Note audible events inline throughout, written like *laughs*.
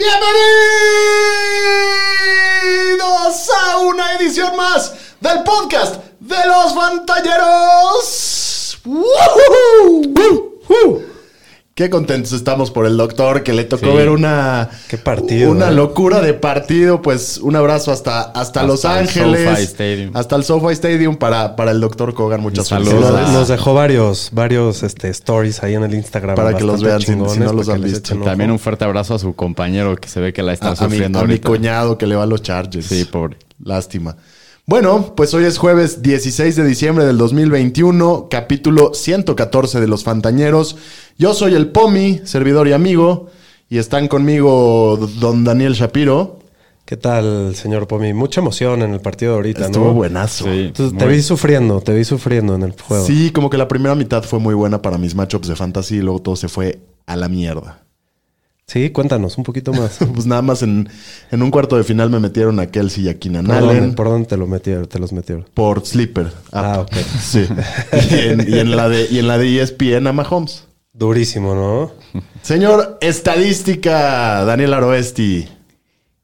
Bienvenidos a una edición más del podcast de los Fantalleros. ¡Woohoo! Qué contentos estamos por el doctor que le tocó Sí. ver una Qué partido, una eh. locura de partido. Pues un abrazo hasta, hasta, Los el Ángeles, Stadium. hasta el SoFi Stadium para, para el doctor Kogan. Muchas Saludos a- Nos dejó varios, varios este, stories ahí en el Instagram. Para que los vean si- no los han que les visto. También un fuerte abrazo a su compañero que se ve que la está a, a mi, sufriendo a mi cuñado que le va a los Chargers. Sí, pobre. Lástima. Bueno, pues hoy es jueves 16 de diciembre del 2021, capítulo 114 de Los Fantañeros. Yo soy el Pomi, servidor y amigo, y están conmigo don Daniel Shapiro. ¿Qué tal, señor Pomi? Mucha emoción en el partido de ahorita, Estuvo ¿no? buenazo. Sí, Entonces, te muy- vi sufriendo, te vi sufriendo en el juego. Sí, como que la primera mitad fue muy buena para mis matchups de fantasy y luego todo se fue a la mierda. Sí, cuéntanos un poquito más. *laughs* Pues nada más en, en un cuarto de final me metieron a Kelsey y a Keenan ¿Por dónde, Allen por dónde te lo metieron? Te los metieron. por Sleeper. Ah, app. ok. *laughs* Sí. y, en, y en la de, y en la de E ESPN a Mahomes. Durísimo, ¿no? Señor Estadística, Daniel Aroesti.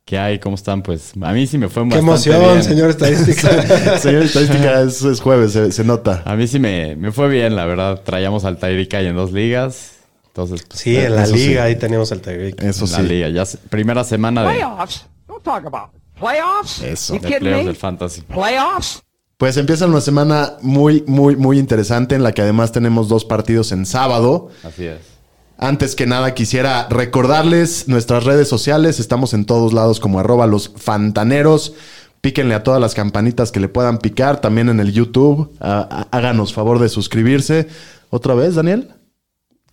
¿Qué hay? ¿Cómo están? Pues a mí sí me fue Qué bastante emoción, bien. señor estadística. *laughs* Señor Estadística, es, es jueves, se, se nota. A mí sí me, me fue bien, la verdad. Traíamos al Tyreek ahí en dos ligas. Entonces, pues, sí, en la liga sí. ahí teníamos el Tyreek. Eso en la sí. liga. Ya primera semana de, Playoffs? Don't talk about playoffs. Eso. De playoffs del fantasy. Playoffs? Pues empieza una semana muy, muy, muy interesante en la que además tenemos dos partidos en sábado. Así es. Antes que nada quisiera recordarles nuestras redes sociales. Estamos en todos lados como arroba los fantaneros. Píquenle a todas las campanitas que le puedan picar. También en el YouTube. Ah, ah, háganos favor de suscribirse. ¿Otra vez, Daniel?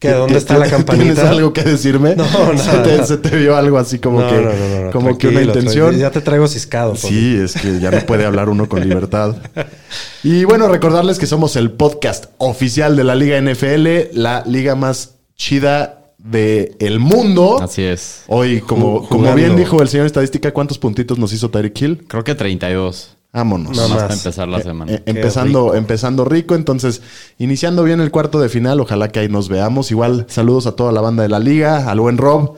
¿Qué? ¿Dónde está la ¿Tienes campanita? *laughs* algo que decirme? No, *laughs* se, te, se te vio algo así como no, que, no, no, no, como que una intención. Ya te traigo ciscado. Sí, es que ya no puede hablar uno con libertad. *laughs* Y bueno, recordarles que somos el podcast oficial de la Liga NFL, la liga más chida del el mundo. Así es. Hoy, como, como bien dijo el señor estadística, ¿cuántos puntitos nos hizo Tyreek Hill? Creo que 32. Vámonos. No Más para empezar la semana. Eh, empezando, empezando rico, entonces iniciando bien el cuarto de final, ojalá que ahí nos veamos. Igual saludos a toda la banda de la liga, al buen Rob.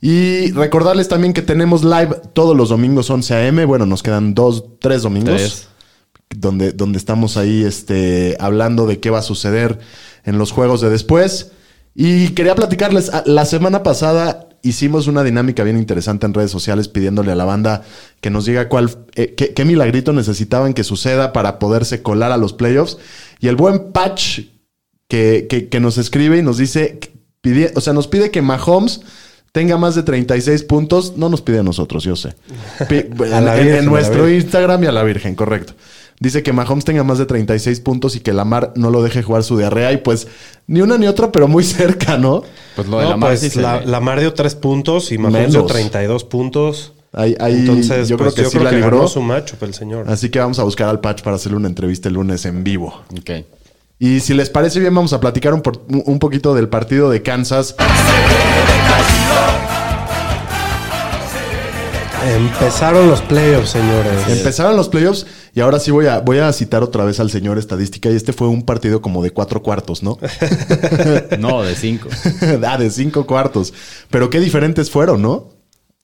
Y recordarles también que tenemos live todos los domingos 11 a.m. Bueno, nos quedan dos, tres domingos. Tres. Donde, donde estamos ahí este, hablando de qué va a suceder en los juegos de después. Y quería platicarles, a- la semana pasada hicimos una dinámica bien interesante en redes sociales pidiéndole a la banda que nos diga cuál, eh, qué, qué milagrito necesitaban que suceda para poderse colar a los playoffs. Y el buen Patch que, que- que nos escribe y nos dice, pide- o sea, nos pide que Mahomes tenga más de 36 puntos. No nos pide a nosotros, yo sé. *laughs* En- nuestro. Instagram y a la Virgen, correcto. Dice que Mahomes tenga más de 36 puntos y que Lamar no lo deje jugar su diarrea. Y pues ni una ni otra, pero muy *laughs* cerca, ¿no? Pues lo de No, la pues sí la. Lamar dio 3 puntos y Mahomes dio Menos. 32 puntos. Ahí, ahí Entonces, yo pues, creo que sí la libró. su matchup el señor. Así que vamos a buscar al Patch para hacerle una entrevista el lunes en vivo. Ok. Y si les parece bien, vamos a platicar un, por- un poquito del partido de Kansas. Empezaron los playoffs, señores. Empezaron los playoffs y ahora sí voy a, voy a citar otra vez al señor estadística. Y este fue un partido como de cuatro cuartos, ¿no? *laughs* No, de 5. *laughs* ah, de cinco cuartos. Pero qué diferentes fueron, ¿no?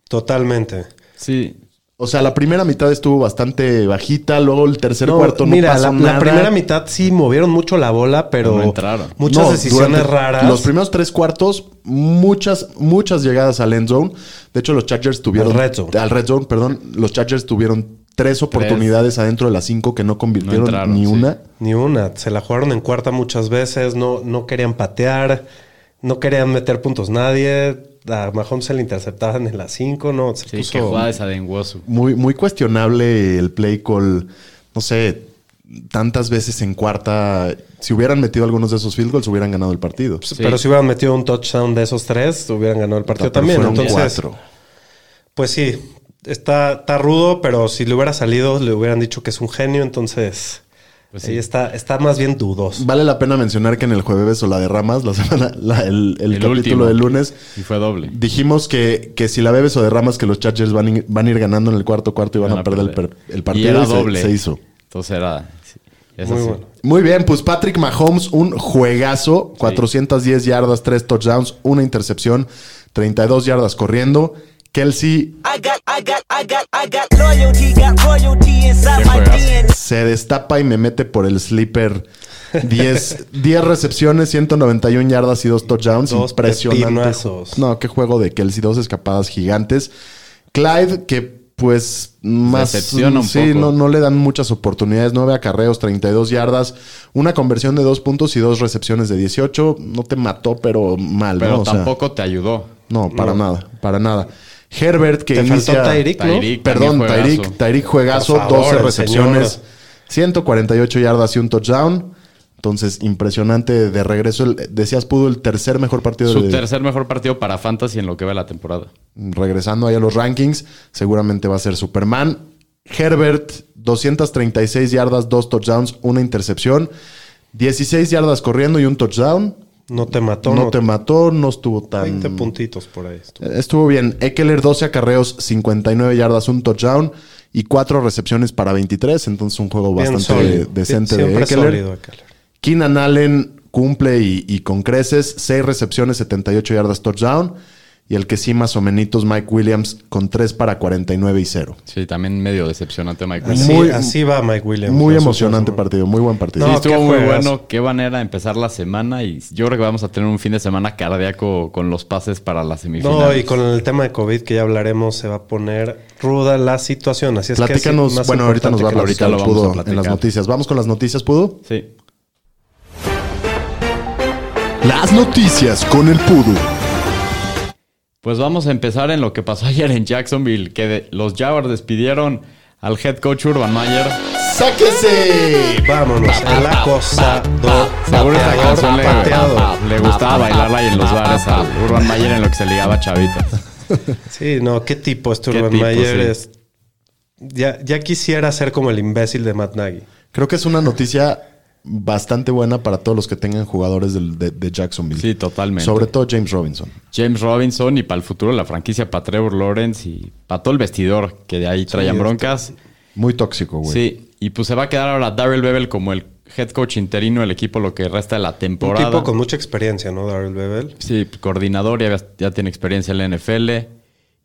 Totalmente. Sí. O sea, la primera mitad estuvo bastante bajita, luego el tercer No, cuarto no mira, pasó la, nada. la primera mitad sí movieron mucho la bola, pero No entraron. muchas No, decisiones raras. Los primeros tres cuartos, muchas, muchas llegadas al end zone. De hecho, los Chargers tuvieron. Al red zone. Al red zone, perdón. Los Chargers tuvieron tres oportunidades adentro de las cinco que no convirtieron No entraron, ni sí. una. Ni una. Se la jugaron en cuarta muchas veces. No, no querían patear. No querían meter puntos nadie. A Mahomes se le interceptaban en las 5. No, se Sí, puso... que jugada esa de. Muy, muy cuestionable el play call. No sé. Tantas veces en cuarta, si hubieran metido algunos de esos field goals, hubieran ganado el partido. Pero si hubieran metido un touchdown de esos tres, hubieran ganado el partido Pero también. fueron Entonces, cuatro. pues sí, está, está rudo, pero si le hubiera salido, le hubieran dicho que es un genio. Entonces, Pues ahí sí. está, está más bien dudoso. Vale la pena mencionar que en el jueves o la de Ramas, la semana, *laughs* la- el, el El capítulo último. del lunes, Y fue doble. dijimos que, que si la bebes o derramas, que los Chargers van, a- van a ir ganando en el cuarto cuarto y van, a, perder, El, partido. Y era se- doble. Se, hizo. Entonces era. Es Muy así. bueno. Muy bien, pues Patrick Mahomes, un juegazo, 410 yardas, 3 touchdowns, una intercepción, 32 yardas corriendo. Kelsey se destapa y me mete por el sleeper. 10, 10 *laughs* recepciones, 191 yardas y 2 touchdowns. Dos Impresionante. pepinazos. No, qué juego de Kelsey, dos escapadas gigantes. Clyde, que pues más... Decepciona un sí, poco. no, no le dan muchas oportunidades. 9 acarreos, 32 yardas. Una conversión de 2 puntos y dos recepciones de 18. No te mató, pero mal, Pero ¿no? O sea, tampoco te ayudó. no, para nada, para nada. Herbert, que Te inicia... faltó Tyreek, ¿no? Tyreek. Perdón, También Tyreek, juegazo. Tyreek juegazo, favor, 12 el recepciones, señor. 148 yardas y un touchdown. Entonces, impresionante de regreso. El- decías, pudo el tercer mejor partido Su de, tercer mejor partido para Fantasy en lo que va la temporada. regresando ahí a los rankings. Seguramente va a ser Superman. Herbert, 236 yardas, dos touchdowns, una intercepción. 16 yardas corriendo y un touchdown. No te mató. No te mató, no estuvo tan... 20 puntitos por ahí. estuvo. Estuvo bien. Eckler, 12 acarreos, 59 yardas, un touchdown y cuatro recepciones para 23. Entonces, un juego Bien bastante sólido. decente Siempre de Eckler. sólido, Eckler. Keenan Allen cumple y, y con creces. 6 recepciones, 78 yardas, touchdown. Y el que sí más o menos, Mike Williams, con 3 para 49 y 0. Sí, también medio decepcionante Mike Así, Williams. Muy- así va Mike Williams. Muy emocionante partido, muy buen partido. Sí, No, estuvo qué muy bueno. Qué manera de empezar la semana. Y yo creo que vamos a tener un fin de semana cardíaco con los pases para la semifinal. No, y con el tema de COVID que ya hablaremos, se va a poner ruda la situación. Así es que Platícanos, sí, más bueno, ahorita nos va a platicar lo vamos a Pudo en las noticias. Vamos con las noticias, Pudo. Sí. Las noticias con el Pudu. Pues vamos a empezar en lo que pasó ayer en Jacksonville, que de- los Jaguars despidieron al head coach Urban Meyer. ¡Sáquese! Vámonos, el acosador. Seguro esta pateador, canción le, le gustaba bailarla ahí en los bares a Urban Meyer en lo que se ligaba a chavitas. Sí, no, qué tipo este Qué Urban tipo, Meyer sí. es. Ya, ya quisiera ser como el imbécil de Matt Nagy. Creo que es una noticia bastante buena para todos los que tengan jugadores del- de, de Jacksonville. Sí, totalmente. Sobre todo James Robinson. James Robinson y para el futuro la franquicia para Trevor Lawrence y para todo el vestidor que de ahí traían broncas. Muy tóxico, güey. Sí, y pues se va a quedar ahora Darrell Bevel como el head coach interino del equipo lo que resta de la Un temporada. tipo con mucha experiencia, ¿no? Darrell Bevel. Sí, coordinador, ya, ya tiene experiencia en la NFL.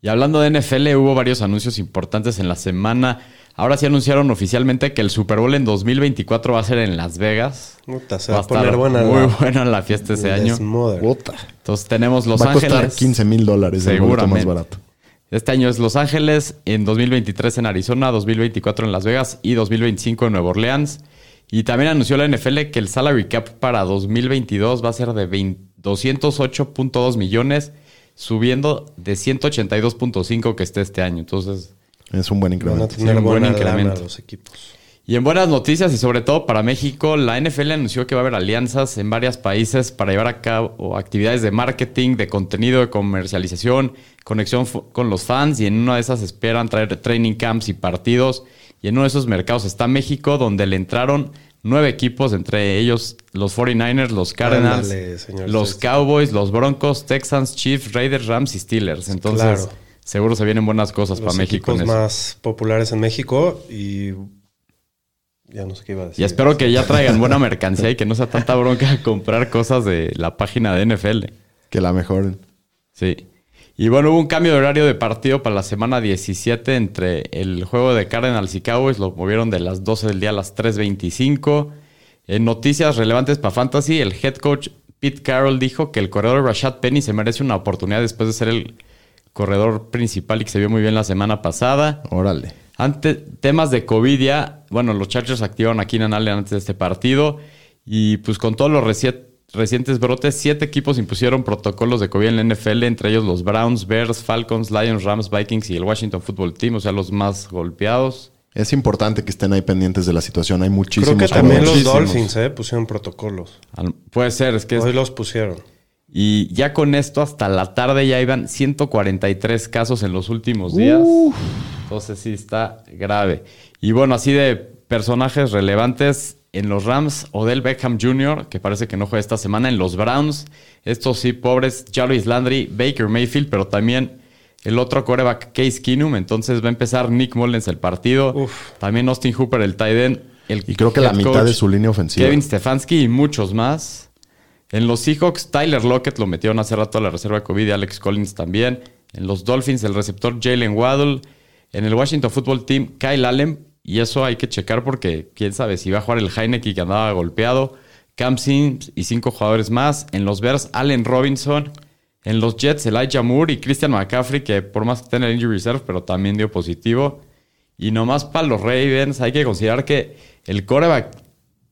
Y hablando de NFL, hubo varios anuncios importantes en la semana. Ahora sí anunciaron oficialmente que el Super Bowl en 2024 va a ser en Las Vegas. Puta, se va a estar poner buena muy la- buena la fiesta ese año. Puta. Entonces tenemos Los Va a costar Ángeles. 15 mil dólares el boleto más Seguramente. barato. Este año es Los Ángeles, en 2023 en Arizona, 2024 en Las Vegas y 2025 en Nueva Orleans. Y también anunció la NFL que el salary cap para 2022 va a ser de 20 208.2 millones, subiendo de 182.5 que esté este año. Entonces, Es un buen Van a incremento. tener Sí, un buen incremento. los equipos. Y en buenas noticias y sobre todo para México, la NFL anunció que va a haber alianzas en varios países para llevar a cabo actividades de marketing, de contenido, de comercialización, conexión con los fans y en una de esas esperan traer training camps y partidos. Y en uno de esos mercados está México, donde le entraron nueve equipos, entre ellos los 49ers, los Cardinals, Ándale, los. Cowboys, los Broncos, Texans, Chiefs, Raiders, Rams y Steelers. Entonces, Claro. Seguro se vienen buenas cosas Los para México. eso. más populares en México y ya no sé qué iba a decir. Y espero que ya traigan buena mercancía y que no sea tanta bronca *laughs* comprar cosas de la página de NFL. Que la mejoren. Sí. Y bueno, hubo un cambio de horario de partido para la semana 17 entre el juego de Cardinals y Cowboys. Lo movieron de las 12 del día a las 3.25. En noticias relevantes para Fantasy, el head coach Pete Carroll dijo que el corredor Rashad Penny se merece una oportunidad después de ser el corredor principal y que se vio muy bien la semana pasada. Órale. Ante temas de COVID ya, bueno, los Chargers activaron a Keenan Allen antes de este partido y pues con todos los reci- recientes brotes, siete equipos impusieron protocolos de COVID en la NFL, entre ellos los Browns, Bears, Falcons, Lions, Rams, Vikings y el Washington Football Team, o sea, los más golpeados. Es importante que estén ahí pendientes de la situación. Hay muchísimos Creo que también los. Dolphins eh, pusieron protocolos. Al- Puede ser, es que es- Hoy los pusieron. Y ya con esto, hasta la tarde ya iban 143 casos en los últimos días. Entonces sí está grave. Y bueno, así de personajes relevantes en los Rams, Odell Beckham Jr., que parece que no juega esta semana, en los Browns, estos sí pobres, Jarvis Landry, Baker Mayfield, pero también el otro coreback, Case Keenum. Entonces va a empezar Nick Mullens el partido. Uf. También Austin Hooper, el tight end. El Y creo que la mitad coach, de su línea ofensiva. Kevin Stefanski y muchos más. En los Seahawks, Tyler Lockett lo metieron hace rato a la reserva COVID y Alex Collins también. En los Dolphins, el receptor Jalen Waddle. En el Washington Football Team, Kyle Allen. Y eso hay que checar porque quién sabe si va a jugar el Heineken que andaba golpeado. Cam Sims y cinco jugadores más. En los Bears, Allen Robinson. En los Jets, Elijah Moore y Christian McCaffrey, que por más que en el injury reserve, pero también dio positivo. Y nomás para los Ravens, hay que considerar que el coreback,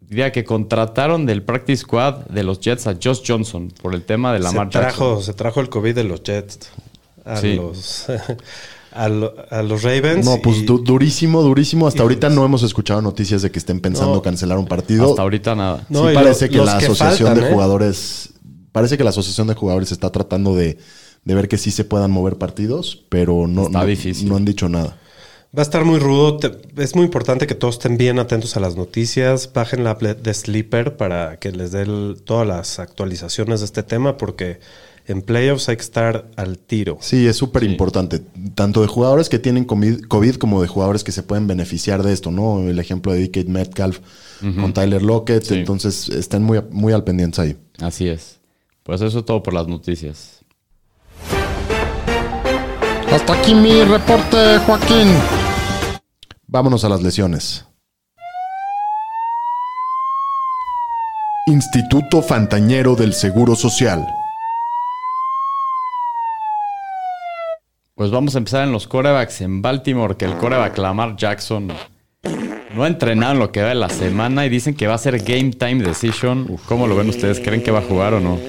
diría que contrataron del practice squad de los Jets a Josh Johnson por el tema de la se, marcha. trajo, se trajo el COVID de los Jets a, Sí. los, *laughs* a, lo- a los Ravens. No, pues y- du- durísimo, durísimo. Hasta ahorita no hemos escuchado noticias de que estén pensando No. cancelar un partido. Hasta ahorita nada. No, sí parece lo- que la que asociación faltan, de ¿eh? jugadores, parece que la asociación de jugadores está tratando de, de ver que sí se puedan mover partidos, pero no, Está no, difícil. no han dicho nada. Va a estar muy rudo. Te- es muy importante que todos estén bien atentos a las noticias. Bajen la app de Sleeper para que les dé el- todas las actualizaciones de este tema, porque en playoffs hay que estar al tiro. Sí, es súper importante, tanto de jugadores que tienen COVID COVID como de jugadores que se pueden beneficiar de esto, ¿no? El ejemplo de DK Metcalf con Tyler Lockett, Sí. entonces estén muy, muy al pendientes ahí. Así es. Pues eso es todo por las noticias. Hasta aquí mi reporte, Joaquín. Vámonos a las lesiones. Instituto Fantañero del Seguro Social. Pues vamos a empezar en los corebacks en Baltimore, que el coreback Lamar Jackson no ha entrenado en lo que va de la semana y dicen que va a ser game time decision. ¿Cómo lo ven ustedes? ¿Creen que va a jugar o no?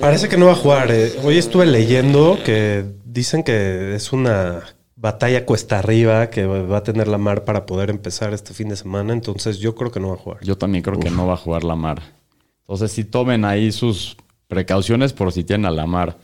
Parece que no va a jugar. eh. Hoy estuve leyendo que dicen que es una batalla cuesta arriba que va a tener la mar para poder empezar este fin de semana. Entonces yo creo que no va a jugar. Yo también creo que no va a jugar Lamar. Entonces sí tomen ahí sus precauciones por si tienen a Lamar.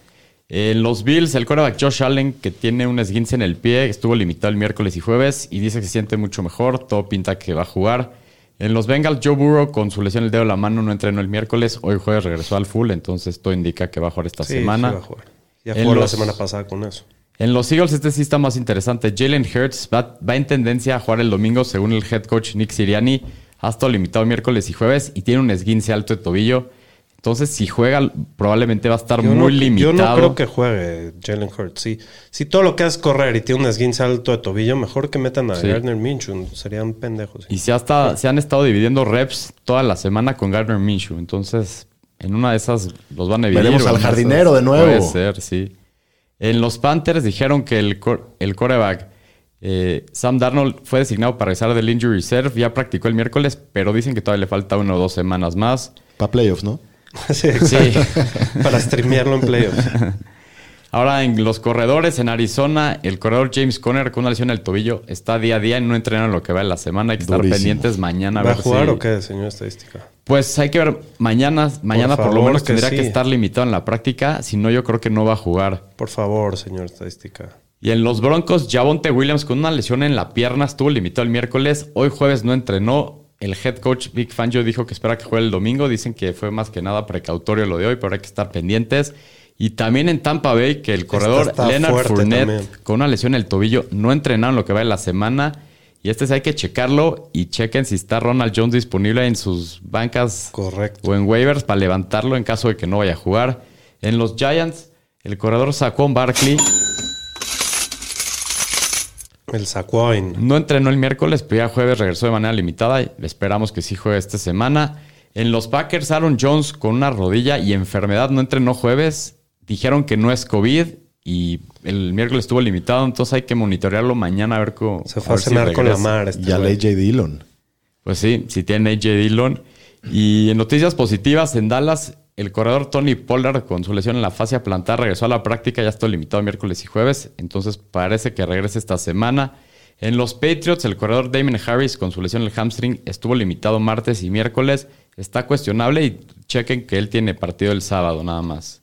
En los Bills, el quarterback Josh Allen, que tiene un esguince en el pie, estuvo limitado el miércoles y jueves y dice que se siente mucho mejor. Todo pinta que va a jugar. En los Bengals, Joe Burrow, con su lesión en el dedo de la mano, no entrenó el miércoles. Hoy jueves regresó al full, entonces todo indica que va a jugar esta Sí, semana. sí va a jugar. Ya En jugó la semana pasada con eso. En los Eagles, este sí está más interesante. Jalen Hurts va, va en tendencia a jugar el domingo, según el head coach Nick Siriani. Ha estado limitado miércoles y jueves y tiene un esguince alto de tobillo. Entonces, si juega, probablemente va a estar Yo muy no, limitado. Yo no creo que juegue Jalen Hurts. Sí. Si todo lo que hace es correr y tiene un esguince alto de tobillo, mejor que metan a Sí. Gardner Minshew. Serían pendejos. Y se, ha estado- se han estado dividiendo reps toda la semana con Gardner Minshew. Entonces, en una de esas los van a dividir. Veremos al jardinero esas de nuevo. Puede ser, sí. En los Panthers dijeron que el, cor- el coreback eh, Sam Darnold fue designado para regresar del injury reserve. Ya practicó el miércoles, pero dicen que todavía le falta una o dos semanas más. Para playoffs, ¿no? *laughs* sí, exacto. *laughs* Para streamearlo en playoffs. *laughs* Ahora en los corredores en Arizona, el corredor James Conner con una lesión en el tobillo está día a día y no entrena en lo que va en la semana. Hay que estar pendientes mañana. ¿Va a jugar si- o qué, señor estadística? Pues hay que ver mañana. Mañana por, lo favor, menos que tendría que estar limitado en la práctica. Si no, yo creo que no va a jugar. Por favor, señor estadística. Y en los Broncos, Javonte Williams con una lesión en la pierna estuvo limitado el miércoles. Hoy jueves no entrenó. El head coach Big Fangio dijo que espera que juegue el domingo. Dicen que fue más que nada precautorio lo de hoy, pero hay que estar pendientes. Y también en Tampa Bay, que el corredor Leonard Fournette también. con una lesión en el tobillo no entrenaron lo que va en la semana. Y este sí hay que checarlo y chequen si está Ronald Jones disponible en sus bancas Correcto. o en waivers para levantarlo en caso de que no vaya a jugar. En los Giants, el corredor Saquon Barkley El Saquoin. no entrenó el miércoles, pero ya jueves regresó de manera limitada. y Esperamos que sí juegue esta semana. En los Packers, Aaron Jones con una rodilla y enfermedad no entrenó jueves. Dijeron que no es COVID y el miércoles estuvo limitado, entonces hay que monitorearlo mañana a ver cómo. Se fue a si cenar con la mar. Este Y al. AJ Dillon. Pues sí, si tiene AJ Dillon. Y en noticias positivas, en Dallas, el corredor Tony Pollard con su lesión en la fascia plantar regresó a la práctica, ya está limitado miércoles y jueves, entonces parece que regrese esta semana. En los Patriots, el corredor Damon Harris con su lesión en el hamstring estuvo limitado martes y miércoles. Está cuestionable y chequen que él tiene partido el sábado nada más.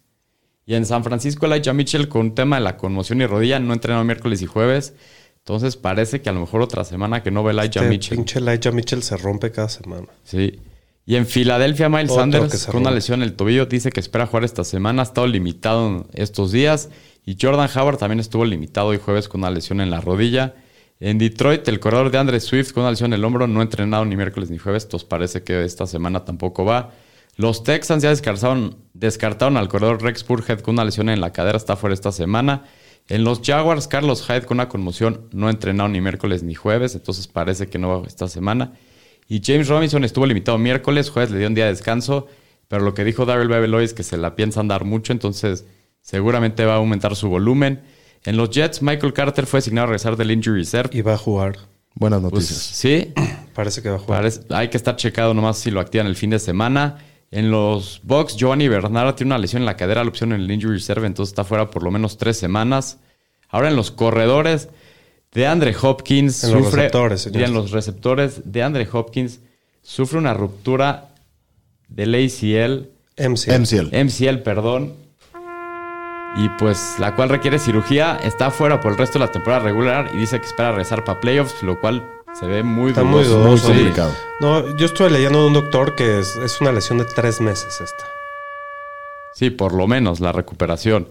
Y en San Francisco, Elijah Mitchell con un tema de la conmoción y rodilla no entrenó miércoles y jueves. Entonces parece que a lo mejor otra semana que no ve Elijah Este Mitchell. pinche Elijah Mitchell se rompe cada semana. Sí. Y en Filadelfia, Miles Otro Sanders, con una lesión en el tobillo, dice que espera jugar esta semana. Ha estado limitado en estos días. Y Jordan Howard también estuvo limitado hoy jueves con una lesión en la rodilla. En Detroit, el corredor de Andre Swift con una lesión en el hombro no ha entrenado ni miércoles ni jueves. Entonces parece que esta semana tampoco va. Los Texans ya descartaron, descartaron al corredor Rex Burhead con una lesión en la cadera. Está fuera esta semana. En los Jaguars, Carlos Hyde con una conmoción no entrenado ni miércoles ni jueves. Entonces parece que no va esta semana. Y James Robinson estuvo limitado miércoles, jueves le dio un día de descanso, pero lo que dijo Darrell Beveloy es que se la piensan dar mucho, entonces seguramente va a aumentar su volumen. En los Jets, Michael Carter fue asignado a regresar del Injury Reserve. Y va a jugar. Buenas Pues, noticias. sí, Parece que va a jugar. parece- hay que estar checado nomás si lo activan el fin de semana. En los Bucks, Giovanni Bernard tiene una lesión en la cadera, la opción en el Injury Reserve, entonces está fuera por lo menos tres semanas. Ahora en los corredores, de Andre Hopkins En los sufre. receptores, señor. y en los receptores, de Andre Hopkins sufre una ruptura del ACL, MC. MCL. MCL, perdón. Y pues la cual requiere cirugía, está fuera por el resto de la temporada regular y dice que espera regresar para playoffs, lo cual se ve muy Está muy dudoso. Muy Sí. complicado. No, yo estuve leyendo de un doctor que es, es una lesión de tres meses esta. Sí, por lo menos la recuperación.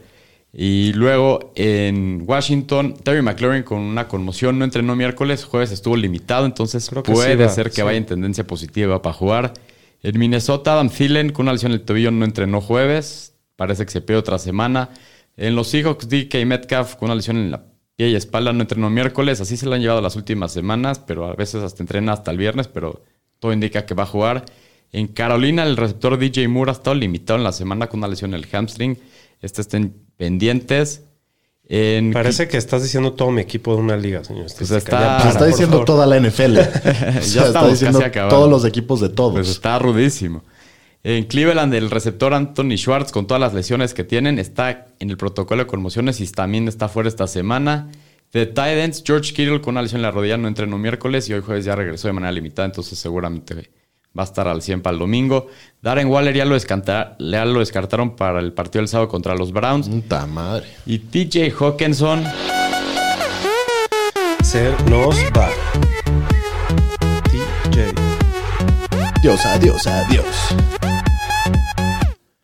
Y luego en Washington, Terry McLaurin con una conmoción no entrenó miércoles, jueves estuvo limitado, entonces Creo que puede sí va, ser que sí. vaya en tendencia positiva para jugar. En Minnesota, Adam Thielen con una lesión en el tobillo no entrenó jueves, parece que se pierde otra semana. En los Seahawks, DK Metcalf con una lesión en la pie y espalda no entrenó miércoles, así se lo han llevado las últimas semanas, pero a veces hasta entrena hasta el viernes, pero todo indica que va a jugar. En Carolina, el receptor DJ Moore ha estado limitado en la semana con una lesión en el hamstring. Este estén pendientes. En Parece que estás diciendo todo mi equipo de una liga, señor. Pues está- Ya para, está por diciendo favor. toda la NFL. O sea, está diciendo todos los equipos de todos. Pues está rudísimo. En Cleveland, el receptor Anthony Schwartz, con todas las lesiones que tienen, está en el protocolo de conmociones y también está fuera esta semana. De Titans, George Kittle con una lesión en la rodilla no entrenó miércoles y hoy jueves ya regresó de manera limitada, entonces seguramente va a estar al 100 para el domingo. Darren Waller ya lo, ya lo descartaron para el partido del sábado contra los Browns. Puta madre. Y TJ Hawkinson, Se nos va. DJ. Dios, adiós, adiós.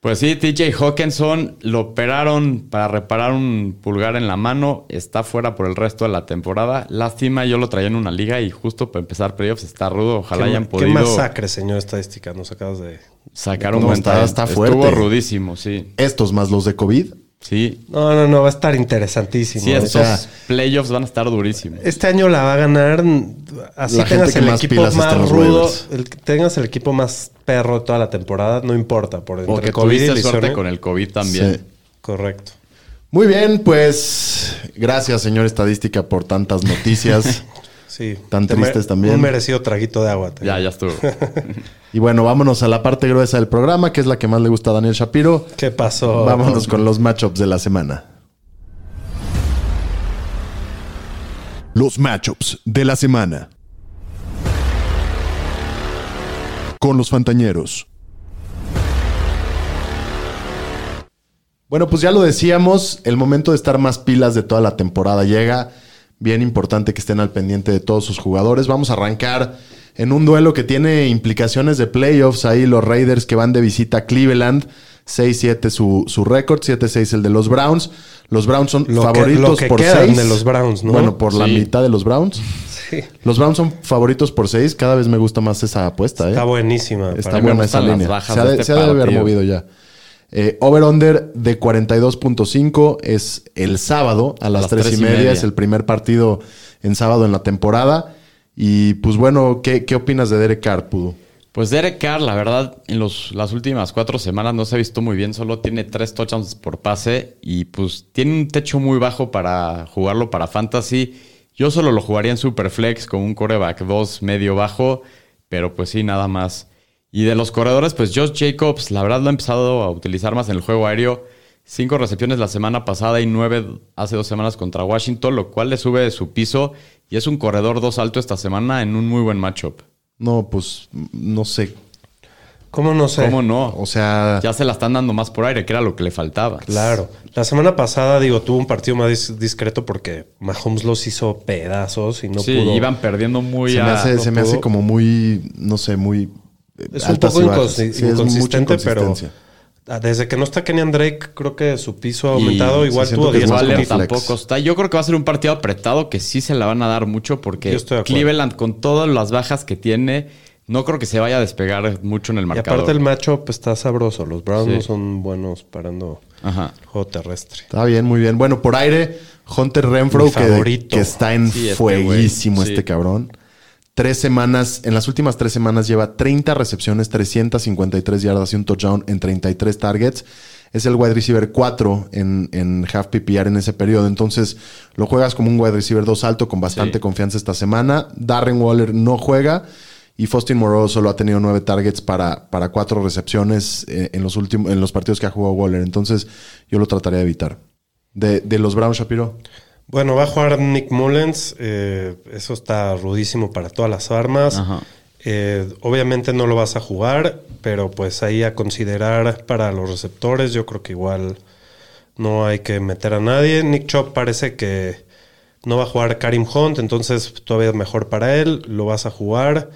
Pues sí, TJ Hawkinson lo operaron para reparar un pulgar en la mano. Está fuera por el resto de la temporada. Lástima, yo lo traía en una liga y justo para empezar playoffs está rudo. Ojalá ¿Qué, hayan qué podido masacre, señor estadística, nos acabas de... sacar un No, está- está Estuvo fuerte. rudísimo, sí. Estos más los de COVID. Sí, No, no, no, va a estar interesantísimo. sí O estos sea, playoffs van a estar durísimos. este año la va a ganar así La tengas el más equipo más rudo, el tengas el equipo más perro de toda la temporada, no importa, por entre O que COVID y tuviste suerte lesiones. con el COVID también. Sí. Correcto. Muy bien, pues gracias, señor estadística, por tantas noticias. *laughs* Sí. Tan Te tristes también. Un merecido traguito de agua. Ya, ya estuvo. *laughs* y bueno, vámonos a la parte gruesa del programa, que es la que más le gusta a Daniel Shapiro. ¿Qué pasó? Vámonos con los matchups de la semana. Los matchups de la semana. Con los Fantañeros. Bueno, pues ya lo decíamos, el momento de estar más pilas de toda la temporada llega. Bien importante que estén al pendiente de todos sus jugadores. Vamos a arrancar en un duelo que tiene implicaciones de playoffs. Ahí los Raiders que van de visita a Cleveland. 6-7 su, su récord, 7-6 el de los Browns. Los Browns son Lo que- favoritos lo que por quedan 6. de los Browns, ¿no? Bueno, por la mitad de los Browns. Sí. Los Browns son favoritos por 6. Cada vez me gusta más esa apuesta. ¿eh? Está buenísima. Está buena esa línea. Se ha de este se ha de haber movido ya. Eh, Over-under de 42.5 es el sábado a las, 3 y media. Es el primer partido en sábado en la temporada. Y pues bueno, ¿qué, qué opinas de Derek Carr, Pudu? Pues Derek Carr, la verdad, en los, las últimas cuatro semanas no se ha visto muy bien. Solo tiene tres touchdowns por pase y pues tiene un techo muy bajo para jugarlo para fantasy. Yo solo lo jugaría en Superflex con un coreback 2 medio bajo, pero pues sí, nada más. Y de los corredores, pues Josh Jacobs, la verdad lo he empezado a utilizar más en el juego aéreo. Cinco recepciones la semana pasada y nueve hace dos semanas contra Washington, lo cual le sube de su piso y es un corredor dos alto esta semana en un muy buen matchup. No, pues no sé. ¿Cómo no sé? ¿Cómo no? O sea, Ya se la están dando más por aire, que era lo que le faltaba. Claro. La semana pasada, digo, tuvo un partido más dis- discreto porque Mahomes los hizo pedazos y no sí, pudo. iban perdiendo muy se me a- hace, no se me hace como muy, no sé, muy. Eh, Es un poco y Sí, inconsistente, pero ah, desde que no está Kenyan Drake, creo que su piso ha Y aumentado. sí, Igual siento tuvo que es 10 más Waller como flex. tampoco está. Yo creo que va a ser un partido apretado que sí se la van a dar mucho porque. Cleveland, con todas las bajas que tiene, no creo que se vaya a despegar mucho en el Y marcador. aparte el matchup está sabroso. Los Browns Sí. no son buenos parando Ajá. juego terrestre. Está bien, muy bien. Bueno, por aire, Hunter Renfro, que, favorito. que está en Sí, este fueguísimo sí. este cabrón. Tres semanas, en las últimas tres semanas lleva 30 recepciones, 353 yardas y un touchdown en 33 targets. Es el wide receiver 4 en, en half PPR en ese periodo. Entonces, lo juegas como un wide receiver 2 alto con bastante Sí. confianza esta semana. Darren Waller no juega. Y Faustin Moreau solo ha tenido nueve targets para, para cuatro recepciones eh, en, los últimos, en los partidos que ha jugado Waller. Entonces, yo lo trataría de evitar. De, de los Browns, Shapiro. Bueno, va a jugar Nick Mullens. eh, eso está rudísimo para todas las armas. Ajá. Eh, obviamente no lo vas a jugar, pero pues ahí a considerar para los receptores, yo creo que igual no hay que meter a nadie. Nick Chop parece que no va a jugar Karim Hunt, entonces todavía es mejor para él, lo vas a jugar.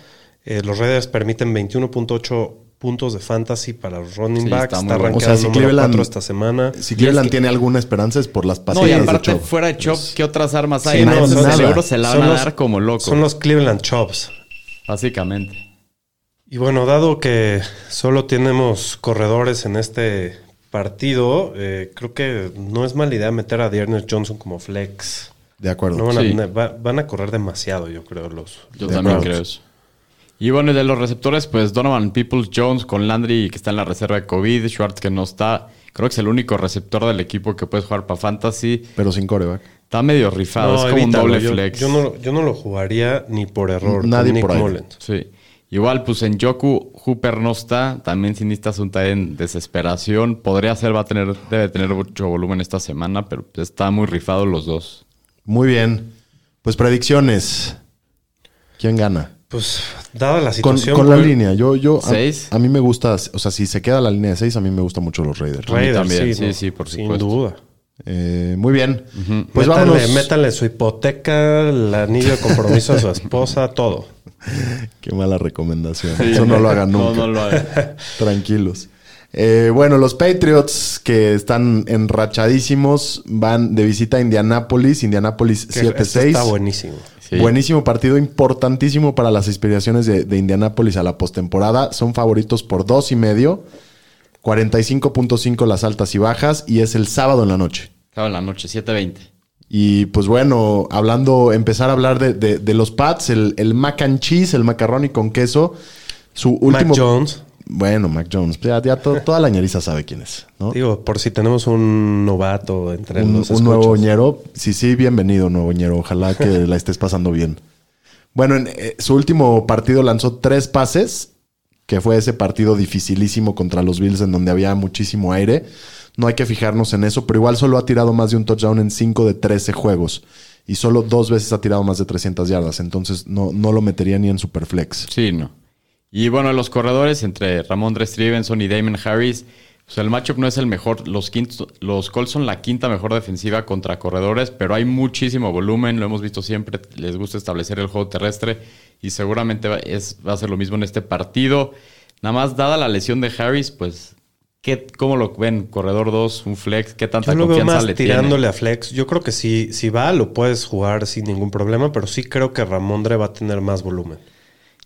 Eh, los Raiders permiten 21.8 puntos de fantasy para los running Sí, backs. está Está, muy bueno. O sea, arrancado si número Cleveland- 4 esta semana. Si Cleveland es que- tiene alguna esperanza es por las No, pasadas y aparte, fuera de Chop, ¿qué otras armas Sí, hay? no, Entonces, son- seguro se la van a los- dar como loco. Son los Cleveland Chops. Básicamente. Y bueno, dado que solo tenemos corredores en este partido, eh, creo que no es mala idea meter a Dearness Johnson como flex. De acuerdo. No van, Sí. a, va- van a correr demasiado, yo creo, los. Yo también creo eso. Y bueno, y de los receptores, pues Donovan Peoples Jones con Landry, que está en la reserva de COVID, Schwartz, que no está. Creo que es el único receptor del equipo que puedes jugar para Fantasy. Pero sin coreback. Está medio rifado, es como evítalo. un doble yo, flex. Yo no, yo no lo jugaría ni por error. Nadie con Nick por ahí. Mullens. Sí. Igual, pues en Yoku, Hooper no está. También si necesitas un en desesperación. Podría ser, va a tener, debe tener mucho volumen esta semana, pero está muy rifado los dos. Muy bien. Pues predicciones. ¿Quién gana? Pues, dada la situación. con la güey, línea. Yo, yo, a, ¿Seis? a mí me gusta, o sea, si se queda la línea de 6, a mí me gustan mucho los Raiders. Raiders, también, sí, sí, no, sí, por Sin supuesto. duda. Eh, muy bien. Pues métanle, vámonos. métanle su hipoteca, el anillo de compromiso de su esposa, todo. *laughs* Qué mala recomendación. Eso no lo hagan nunca. No, no lo hagan. *laughs* Tranquilos. Eh, bueno, los Patriots que están enrachadísimos van de visita a Indianápolis. Indianápolis Que este 7-6. está buenísimo. Sí. Buenísimo partido, importantísimo para las aspiraciones de, de Indianápolis a la postemporada. Son favoritos por dos y medio. 45.5 las altas y bajas. Y es el sábado en la noche. Sábado en la noche, 7.20. Y pues bueno, hablando, empezar a hablar de, de- de los Pats, el, el mac and cheese, el macarrón y con queso. Su último. Mac Jones. Bueno, Mac Jones. Ya, ya to- toda la ñeriza sabe quién es, ¿no? Digo, por si tenemos un novato entre un, los un nuevo ñero. Sí, sí, bienvenido, nuevo ñero. Ojalá que *laughs* la estés pasando bien. Bueno, en eh, su último partido lanzó tres pases, que fue ese partido dificilísimo contra los Bills en donde había muchísimo aire. No hay que fijarnos en eso, pero igual solo ha tirado más de un touchdown en 5 de 13 juegos. Y solo dos veces ha tirado más de 300 yardas. Entonces no, no lo metería ni en Superflex. Sí, no. Y bueno, los corredores entre Ramondre Stevenson y Damon Harris, pues el matchup no es el mejor. Los, quintos, los Colts son la quinta mejor defensiva contra corredores, pero hay muchísimo volumen, lo hemos visto siempre, les gusta establecer el juego terrestre y seguramente va, es, va a ser lo mismo en este partido. Nada más, dada la lesión de Harris, pues, ¿qué, ¿cómo lo ven? Corredor 2, un flex, ¿qué tanta Yo lo veo confianza más le tirándole tiene? a flex. Yo creo que si, si va, lo puedes jugar sin ningún problema, pero sí creo que Ramondre va a tener más volumen.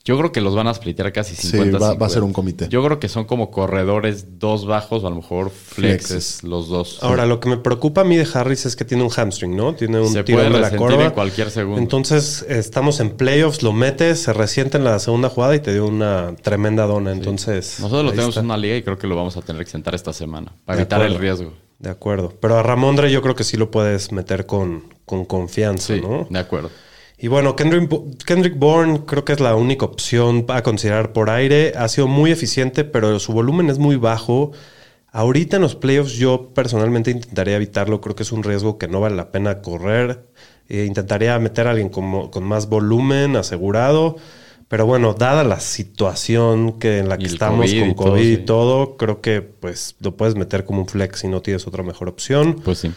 Yo creo que los van a splitear casi Sí, 50 va- va a ser un comité. Yo creo que son como corredores dos bajos o a lo mejor flexes Flexes. los dos. Ahora, lo que me preocupa a mí de Harris es que tiene un hamstring, ¿no? Tiene un Se puede de la corva. en cualquier segundo. Entonces, estamos en playoffs, lo metes, se resiente en la segunda jugada y te dio una tremenda dona. Entonces, Nosotros lo tenemos está. en una liga y creo que lo vamos a tener que sentar esta semana para De evitar el riesgo. De acuerdo. Pero a Ramondre yo creo que sí lo puedes meter con, con confianza, Sí, ¿no? de acuerdo. Y bueno, Kendrick, Kendrick Bourne creo que es la única opción a considerar por aire. Ha sido muy eficiente, pero su volumen es muy bajo. Ahorita en los playoffs yo personalmente intentaría evitarlo, creo que es un riesgo que no vale la pena correr. Eh, intentaría meter a alguien con, con más volumen asegurado. Pero bueno, dada la situación que en la que estamos COVID con y todo, COVID y sí. todo, creo que pues lo puedes meter como un flex si no tienes otra mejor opción. Pues sí.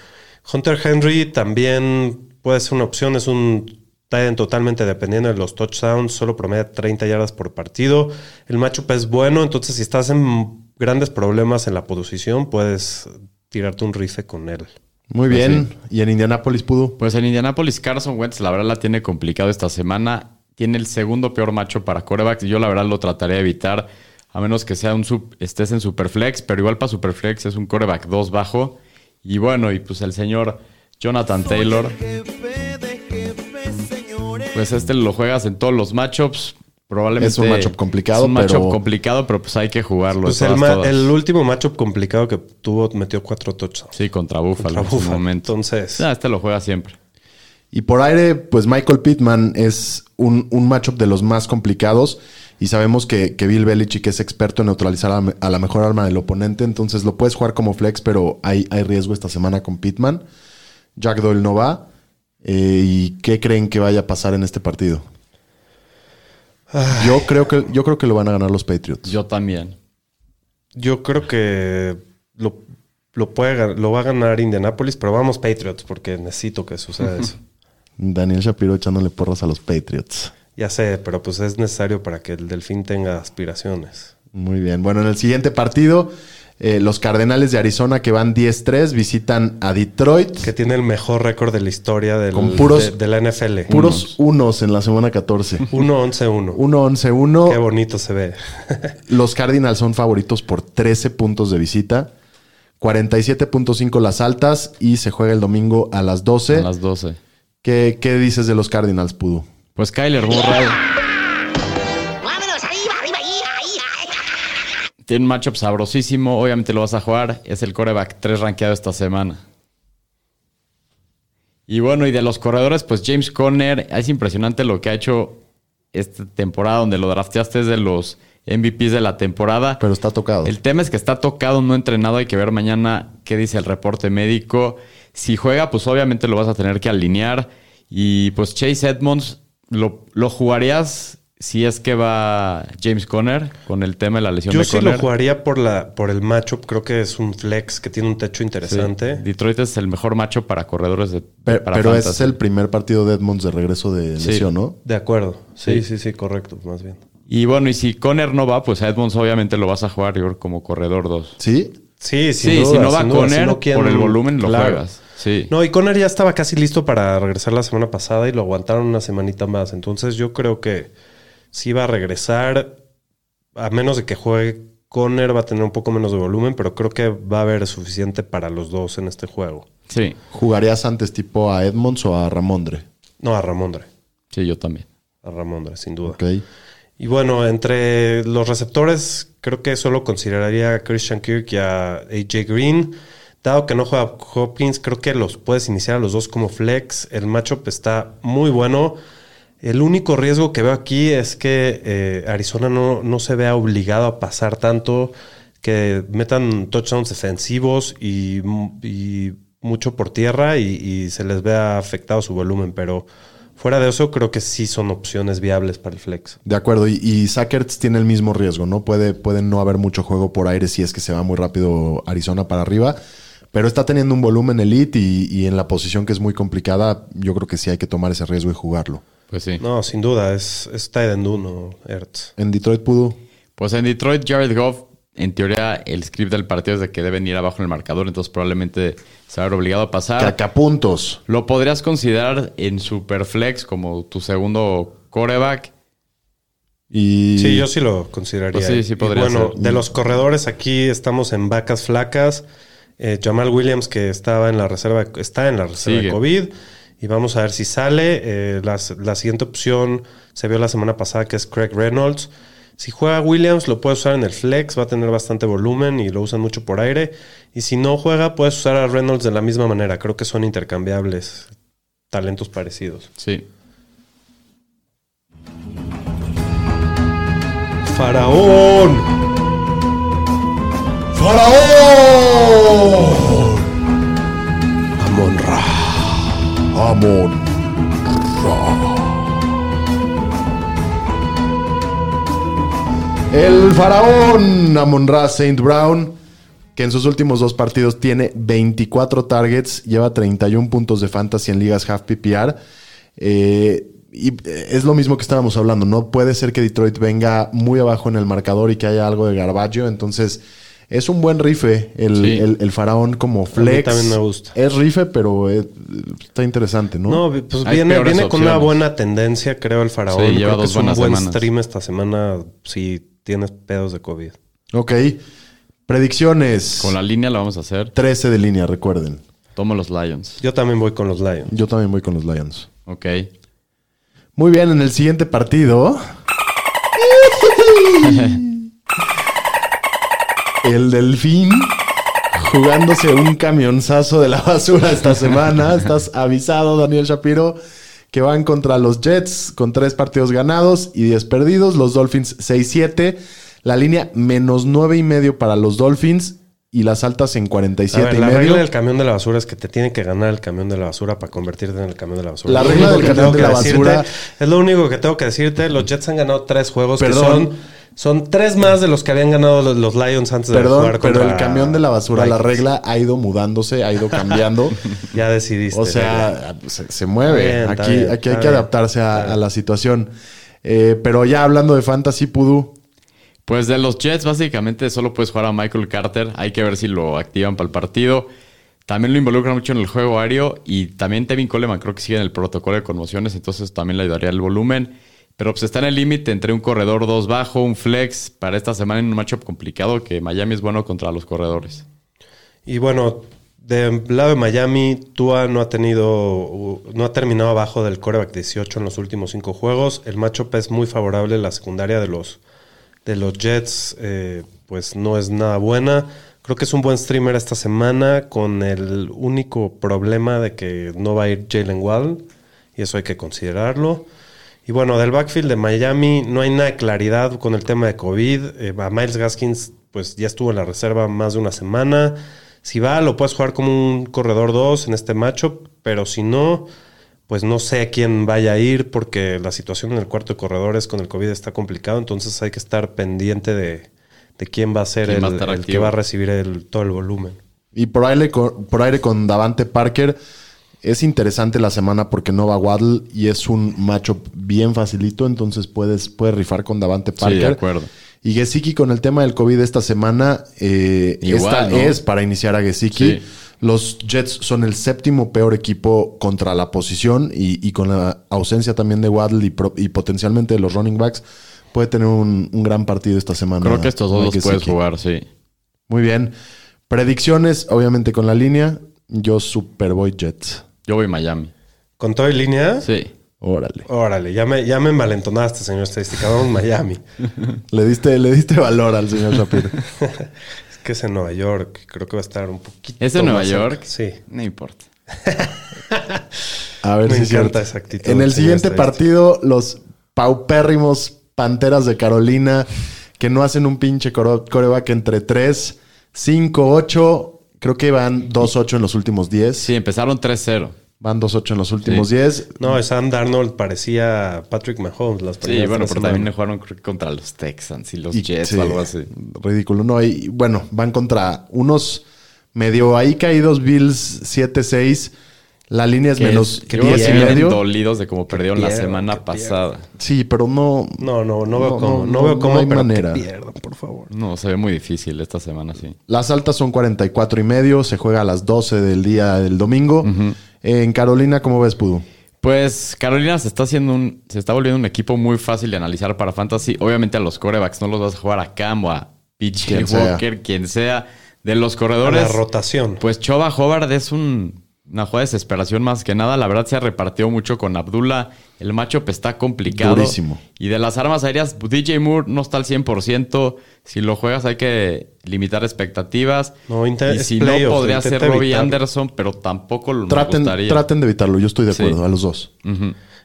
Hunter Henry también puede ser una opción, es un end totalmente dependiendo de los touchdowns, solo promedia 30 yardas por partido. El matchup es bueno, entonces si estás en grandes problemas en la posición, puedes tirarte un rife con él. Muy Pues bien. ¿Y en Indianapolis pudo? Pues en Indianapolis, Carson Wentz, la verdad, la tiene complicado esta semana. Tiene el segundo peor macho para corebacks. Yo, la verdad, lo trataré de evitar, a menos que sea un sub- estés en Superflex, pero igual para Superflex es un coreback 2 bajo. Y bueno, y pues el señor Jonathan Taylor, pues este lo juegas en todos los matchups. Probablemente Es un matchup complicado, Es un matchup pero- complicado, pero pues hay que jugarlo. Pues el, todas, ma- todas. el último matchup complicado que tuvo metió cuatro touchdowns. Sí, contra Buffalo Contra en su momento. Entonces- Ah, este lo juega siempre. Y por aire, pues Michael Pittman es un, un matchup de los más complicados. Y sabemos que, que Bill Belichick es experto en neutralizar a, a la mejor arma del oponente. Entonces lo puedes jugar como flex, pero hay, hay riesgo esta semana con Pittman. Jack Doyle no va. Eh, ¿Y qué creen que vaya a pasar en este partido? Yo creo, que, yo creo que lo van a ganar los Patriots. Yo también. Yo creo que lo, lo, puede, lo va a ganar Indianapolis, pero vamos Patriots porque necesito que suceda eso. *laughs* Daniel Shapiro echándole porras a los Patriots. Ya sé, pero pues es necesario para que el Delfín tenga aspiraciones. Muy bien. Bueno, en el siguiente partido, eh, los Cardenales de Arizona que van 10-3 visitan a Detroit. Que tiene el mejor récord de la historia del, Con puros- de, de la NFL. Puros unos en la semana 14. 1-11-1. 1-11-1. Qué bonito se ve. *laughs* Los Cardinals son favoritos por 13 puntos de visita. 47.5 las altas y se juega el domingo a las 12. A las 12. ¿Qué, qué dices de los Cardinals, Pudu? Pues Kyler Murray tiene un matchup sabrosísimo. Obviamente lo vas a jugar. Es el coreback 3 rankeado esta semana. Y bueno, y de los corredores, pues James Conner. Es impresionante lo que ha hecho esta temporada, donde lo drafteaste es de los MVPs de la temporada. Pero está tocado. El tema es que está tocado, no entrenado. Hay que ver mañana qué dice el reporte médico. Si juega, pues obviamente lo vas a tener que alinear. Y pues Chase Edmonds, ¿lo, lo jugarías si es que va James Conner con el tema de la lesión Yo de sí Conner? lo jugaría por, la, por el matchup. Creo que es un flex que tiene un techo Sí. interesante. Detroit es el mejor macho para corredores de Pe- para pero es el primer partido de Edmonds de regreso de Sí. lesión, ¿no? De acuerdo. Sí, Sí. sí, sí, correcto, más bien. Y bueno, y si Conner no va, pues a Edmonds obviamente lo vas a jugar yo como corredor 2. ¿Sí? Sí, sin Sí, duda, si no va. Conner, Si no, ¿quién- por el volumen lo Claro. juegas. Sí. No, y Conner ya estaba casi listo para regresar la semana pasada y lo aguantaron una semanita más. Entonces yo creo que sí va a regresar, a menos de que juegue Conner, va a tener un poco menos de volumen, pero creo que va a haber suficiente para los dos en este juego. sí, ¿Jugarías antes tipo a Edmonds o a Ramondre? No, a Ramondre. sí, yo también. A Ramondre, sin duda. Ok. Y bueno, entre los receptores, creo que solo consideraría a Christian Kirk y a AJ Green. Dado que no juega Hopkins, creo que los puedes iniciar a los dos como flex. El matchup está muy bueno. El único riesgo que veo aquí es que eh, Arizona no, no se vea obligado a pasar tanto, que metan touchdowns defensivos y, mucho por tierra y, se les vea afectado su volumen. Pero fuera de eso, creo que sí son opciones viables para el flex. De acuerdo. Y, y tiene el mismo riesgo, ¿no? Puede, puede no haber mucho juego por aire si es que se va muy rápido Arizona para arriba. Pero está teniendo un volumen elite y en la posición que es muy complicada, yo creo que sí hay que tomar ese riesgo y jugarlo. Pues sí. No, sin duda, es, es tight end uno, Ertz. En Detroit pudo. Pues en Detroit, Jared Goff, en teoría, el script del partido es de que deben ir abajo en el marcador, entonces probablemente se va a ver obligado a pasar. Cacapuntos. Lo podrías considerar en Superflex como tu segundo coreback. Y Sí, yo sí lo consideraría. Pues sí, sí Y podría bueno, ser. de los corredores aquí estamos en vacas flacas. Eh, Jamal Williams, que estaba en la reserva, está en la reserva Sigue. de COVID. Y vamos a ver si sale. Eh, la, la siguiente opción se vio la semana pasada, que es Craig Reynolds. Si juega Williams, lo puedes usar en el flex, va a tener bastante volumen y lo usan mucho por aire. Y si no juega, puedes usar a Reynolds de la misma manera. Creo que son intercambiables, talentos parecidos. Sí. Faraón. ¡Faraón! Amon Ra. Amon. El faraón Amon Ra Saint Brown, que en sus últimos dos partidos tiene 24 targets, lleva 31 puntos de fantasy en ligas half PPR. Eh, y eh, es lo mismo que estábamos hablando. No puede ser que Detroit venga muy abajo en el marcador y que haya algo de garbaggio. Entonces, es un buen rife el, Sí. el- el faraón como flex. también me gusta. Es rife, pero eh, está interesante, ¿no? No, pues Hay viene, viene con una buena tendencia, creo, el faraón. Sí, lleva creo que dos es un buen semanas. stream esta semana si tienes pedos de COVID. Ok. Predicciones. Con la línea la vamos a hacer. 13 de línea, recuerden. Tomo los Lions. Yo también voy con los Lions. Yo también voy con los Lions. Ok. Muy bien, en el siguiente partido. *laughs* el Delfín jugándose un camionzazo de la basura esta semana. Estás avisado, Daniel Shapiro, que van contra los Jets con tres partidos ganados y 10 perdidos. Los Dolphins 6-7. La línea menos 9 y medio para los Dolphins y las altas en A 47 ver, y la medio. regla del camión de la basura es que te tiene que ganar el camión de la basura para convertirte en el camión de la basura. La regla del camión de la decirte- basura- Es lo único que tengo que decirte. Los Jets han ganado tres juegos Perdón. que son, son tres más de los que habían ganado los, los Lions antes de Perdón, jugar pero contra el camión de la basura, la regla ha ido mudándose, ha ido cambiando. *laughs* Ya decidiste. o sea, se, se mueve. Bien, aquí bien, aquí hay que bien. adaptarse a, la situación. Eh, pero ya hablando de fantasy, Pudu, Pues de los Jets, básicamente solo puedes jugar a Michael Carter. Hay que ver si lo activan para el partido. También lo involucran mucho en el juego aéreo. Y también Tevin Coleman creo que sigue en el protocolo de conmociones. Entonces también le ayudaría el volumen. Pero pues está en el límite entre un corredor 2 bajo, un flex. Para esta semana en un matchup complicado que Miami es bueno contra los corredores. Y bueno, del lado de Miami, Tua no ha tenido, no ha terminado abajo del coreback 18 en los últimos cinco juegos. El matchup es muy favorable. La secundaria de los, de los Jets, eh, pues no es nada buena. Creo que es un buen streamer esta semana con el único problema de que no va a ir Jalen Wall y eso hay que considerarlo. Y bueno, del backfield de Miami no hay nada de claridad con el tema de COVID. Eh, a Miles Gaskins pues ya estuvo en la reserva más de una semana. Si va, lo puedes jugar como un corredor 2 en este matchup, pero si no, pues no sé a quién vaya a ir porque la situación en el cuarto de corredores con el COVID está complicado, entonces hay que estar pendiente de, de quién va a ser ¿Quién el, va a estar el que va a recibir el- todo el volumen. y por aire, con, por aire con Davante Parker, es interesante la semana porque no va Waddle y es un matchup bien facilito, entonces puedes, puedes rifar con Davante Parker. de acuerdo. Y Gesicki con el tema del COVID esta semana, eh, Igual, esta ¿no? es para iniciar a Gesicki. Sí. Los Jets son el séptimo peor equipo contra la posición y, y con la ausencia también de Waddle y, potencialmente de los running backs, puede tener un, un gran partido esta semana. Creo que estos dos puedes jugar, sí. Muy bien. Predicciones, obviamente con la línea. Yo Superboy Jets. Yo voy Miami. ¿Con todo en línea? Sí. Órale. Órale, ya me, ya me envalentonaste, señor estadística. Vamos Miami. *laughs* Le diste, le diste valor al señor Shapiro. *laughs* Es que es en Nueva York. Creo que va a estar un poquito. ¿Es en Nueva cerca. York? Sí. No importa. *laughs* A ver Me si es encanta cierto. esa actitud En el siguiente partido, los paupérrimos Panteras de Carolina, que no hacen un pinche coro- coreback entre 3, 5, 8. Creo que van 2-8 en los últimos 10. Sí, empezaron 3-0. Van 2-8 en los últimos Sí. 10. No, Sam Darnold parecía Patrick Mahomes las Sí, bueno, pero también semanas. jugaron contra los Texans y los Y- Jets sí, o algo así. Ridículo. No, y bueno, van contra unos medio ahí caídos Bills 7-6. La línea es Que menos creo que 10 y sí medio. dolidos de cómo perdieron la pierdan, semana pasada. Sí, pero no. No, no, no veo No, cómo. No, no, veo no cómo, hay pero manera. que pierdan, por favor. No, se ve muy difícil esta semana, sí. Las altas son 44 y medio. Se juega a las 12 del día del domingo. En Carolina, ¿cómo ves, Pudu? Pues Carolina se está haciendo un, se está volviendo un equipo muy fácil de analizar para fantasy. Obviamente a los corebacks no los vas a jugar a Cam o a PJ Quien sea. Walker, quien sea. De los A corredores. la rotación. Pues Choba Hobart es un- una jugada de desesperación más que nada. La verdad se ha repartido mucho con Abdullah. El matchup está complicado. Durísimo. Y de las armas aéreas, DJ Moore no está al 100%. Si lo juegas hay que limitar expectativas. No, y si no, podría ser Robbie evitarlo. Anderson, pero tampoco lo Traten, gustaría. traten de evitarlo. Yo estoy de Sí. acuerdo, a los dos.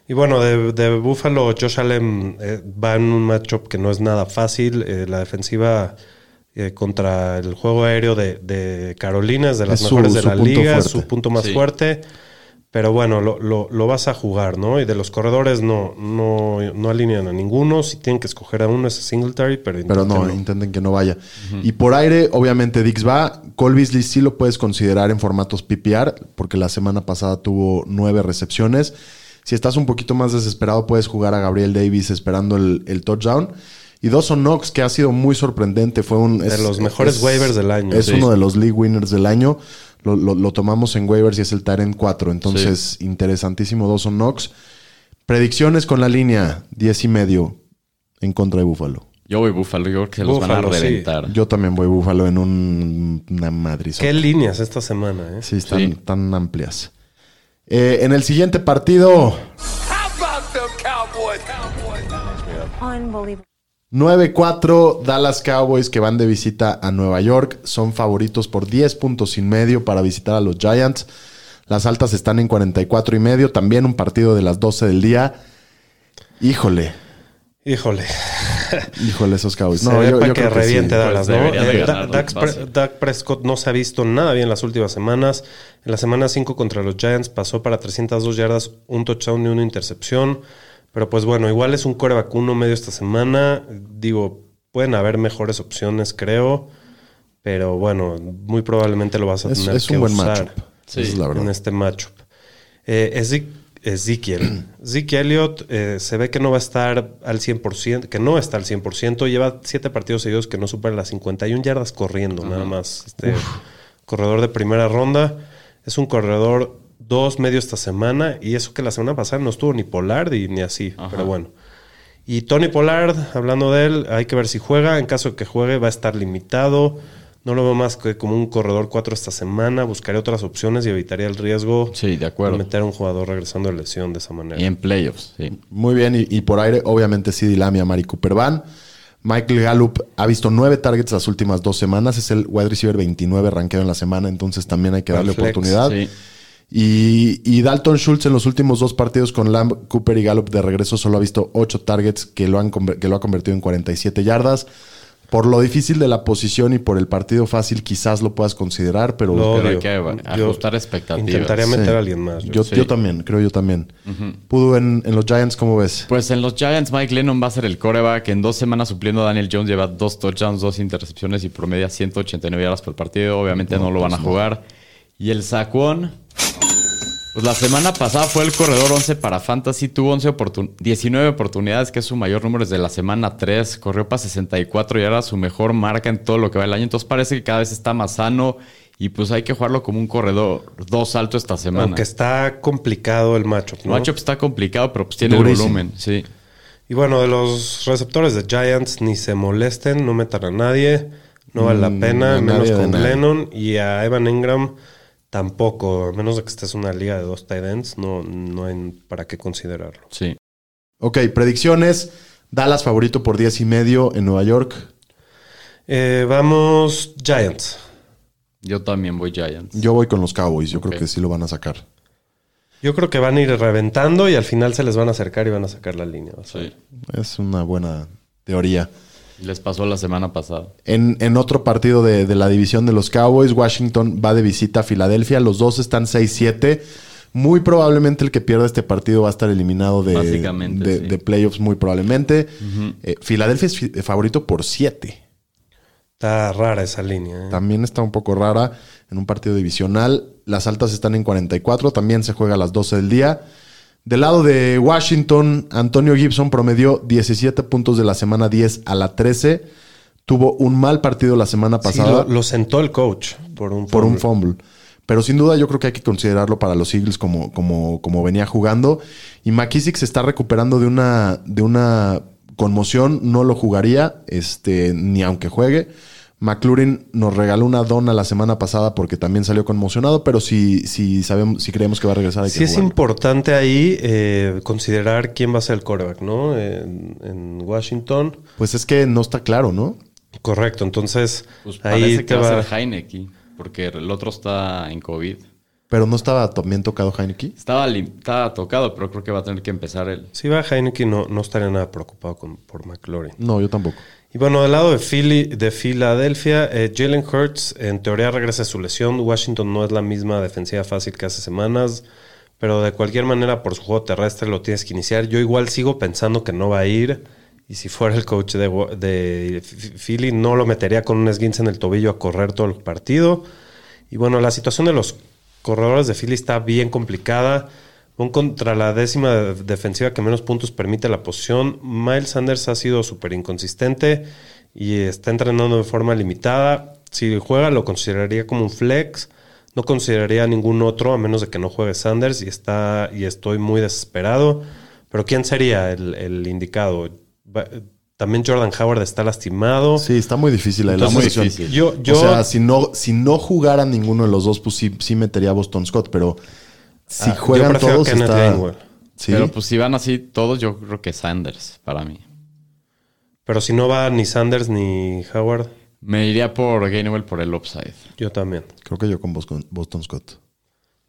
Y bueno, de, de Buffalo, Josh Allen eh, va en un matchup que no es nada fácil. Eh, la defensiva eh, contra el juego aéreo de, de Carolina, es de las Es su- mejores de la liga, es su punto más Sí. fuerte. Pero bueno, lo, lo- lo vas a jugar, ¿no? Y de los corredores no, no, no alinean a ninguno. Si tienen que escoger a uno es a Singletary, pero, Pero no, intenten que no vaya. Y por aire, obviamente Dix va. Cole Beasley sí lo puedes considerar en formatos PPR, porque la semana pasada tuvo nueve recepciones. Si estás un poquito más desesperado, puedes jugar a Gabriel Davis esperando el, el touchdown. Y Dawson Knox, que ha sido muy sorprendente, fue un... De los mejores waivers del año. Es Sí. uno de los league winners del año. Lo, lo- lo tomamos en waivers y es el Tyrant 4. Entonces, interesantísimo Dawson Knox. Predicciones con la línea 10 y medio en contra de Buffalo. Yo voy Buffalo, yo creo que los van a sí. reventar. Yo también voy Búfalo en un, una madriz. ¿Qué líneas esta semana, eh? Sí, están Sí. tan amplias. Eh, en el siguiente partido, Unbelievable. 9-4 Dallas Cowboys que van de visita a Nueva York. Son favoritos por 10 puntos y medio para visitar a los Giants. Las altas están en 44 y medio. También un partido de las 12 del día. Híjole, Híjole. híjole esos Cowboys. Se ve para que creo reviente sí. Dallas, Pues ¿no? Eh, ganar, Da- Dak, ¿no? Pre- Fácil. Dak Prescott no se ha visto nada bien las últimas semanas. En la semana 5 contra los Giants pasó para 302 yardas, un touchdown y una intercepción. Pero pues bueno, igual es un coreback uno medio esta semana. Digo, pueden haber mejores opciones, creo. Pero bueno, muy probablemente lo vas a Es, tener es que un buen usar matchup. Esa es la verdad. en este matchup. Eh, Ezek- Ezekiel. *clears throat* Zeke Elliott eh, se ve que no va a estar al 100%, que no está al 100%. Lleva siete partidos seguidos que no superan las 51 yardas corriendo, nada más. Este corredor de primera ronda. Es un corredor dos medio esta semana. Y eso que la semana pasada no estuvo ni Pollard y ni así. Pero bueno. Y Tony Pollard, hablando de él, hay que ver si juega. En caso de que juegue, va a estar limitado. No lo veo más que como un corredor 4 esta semana. Buscaría otras opciones y evitaría el riesgo Sí, de acuerdo. de meter a un jugador regresando de lesión de esa manera. Y en playoffs, sí. Muy bien, y, y por aire, obviamente, CD Lamb y Amari Cooper van. Michael Gallup ha visto nueve targets las últimas dos semanas. Es el wide receiver 29 rankeado en la semana, entonces también hay que darle oportunidad. sí. Y, y Dalton Schultz en los últimos dos partidos con Lamb, Cooper y Gallup de regreso solo ha visto ocho targets que lo, han, que lo ha convertido en 47 yardas. Por lo difícil de la posición y por el partido fácil, quizás lo puedas considerar, pero Lo Pero hay que ajustar expectativas. Intentaría Sí. meter a alguien más. yo, Sí. yo también, creo yo también. Pudo en, en los Giants, ¿cómo ves? Pues en los Giants, Mike Lennon va a ser el coreback. En dos semanas supliendo a Daniel Jones, lleva dos touchdowns, dos intercepciones y promedia 189 yardas por partido. Obviamente no, lo van a jugar. Y el Saquon, pues la semana pasada fue el corredor 11 para Fantasy. Tuvo 11 oportun- 19 oportunidades, que es su mayor número desde la semana 3. Corrió para 64 yardas, su mejor marca en todo lo que va el año. Entonces parece que cada vez está más sano. Y pues hay que jugarlo como un corredor dos alto esta semana. Aunque está complicado el matchup, El ¿no? matchup está complicado, pero pues tiene Durísimo. el volumen. Sí. Y bueno, de los receptores de Giants, ni se molesten, no metan a nadie. No vale la Mm, pena, menos con. Lennon. Y a Evan Ingram tampoco. A menos de que estés en una liga de dos tight ends, no, no hay para qué considerarlo. Sí. Ok, predicciones. Dallas favorito por 10 y medio en Nueva York. Eh, vamos, Giants. Yo también voy Giants. Yo voy con los Cowboys, yo creo que sí lo van a sacar. Yo creo que van a ir reventando y al final se les van a acercar y van a sacar la línea. Sí. Es una buena teoría. Les pasó la semana pasada. En, en otro partido de, de la división de los Cowboys, Washington va de visita a Filadelfia. Los dos están 6-7. Muy probablemente el que pierda este partido va a estar eliminado de, Básicamente, de, sí. de playoffs, muy probablemente. Eh, Filadelfia es fi- favorito por 7. Está rara esa línea. ¿eh? También está un poco rara en un partido divisional. Las altas están en 44. También se juega a las 12 del día. Del lado de Washington, Antonio Gibson promedió 17 puntos de la semana 10 a la 13. Tuvo un mal partido la semana Sí, pasada lo, lo sentó el coach por un por un fumble. fumble. Pero sin duda yo creo que hay que considerarlo para los Eagles como, como, como venía jugando. Y McKissick se está recuperando de una, de una conmoción. No lo jugaría, este, ni aunque juegue. McLaurin nos regaló una dona la semana pasada porque también salió conmocionado, pero si, si sabemos, si creemos que va a regresar, hay Sí que es jugarlo. importante ahí eh, considerar quién va a ser el quarterback, ¿no? En, en Washington. Pues es que no está claro, ¿no? Correcto, entonces Pues ahí parece te que va va... a ser Heineke, porque el otro está en COVID. Pero no estaba también tocado Heineke. Estaba, estaba tocado, pero creo que va a tener que empezar él. Si va Heineken, no, no estaría nada preocupado con, por McLaurin. No, yo tampoco. Y bueno, del lado de, Philly, de Filadelfia, eh, Jalen Hurts en teoría regresa de su lesión. Washington no es la misma defensiva fácil que hace semanas, pero de cualquier manera por su juego terrestre lo tienes que iniciar. Yo igual sigo pensando que no va a ir. Y si fuera el coach de, de Philly, no lo metería con un esguince en el tobillo a correr todo el partido. Y bueno, la situación de los corredores de Philly está bien complicada. Van contra la décima de- defensiva que menos puntos permite la posición. Miles Sanders ha sido súper inconsistente y está entrenando de forma limitada. Si juega, lo consideraría como un flex. No consideraría a ningún otro a menos de que no juegue Sanders y, está, y estoy muy desesperado. Pero ¿quién sería el, el indicado? También Jordan Howard está lastimado. Sí, está muy difícil ahí la. Yo, yo, o sea, si no, si no jugara ninguno de los dos, pues sí, sí metería a Boston Scott, pero si Ah, yo juegan prefiero todos Kenneth está... Gainwell. Sí. Pero pues si van así todos, yo creo que Sanders para mí. Pero si no va ni Sanders ni Howard, Me iría por Gainwell por el upside. yo también. Creo que yo con Boston, Boston Scott.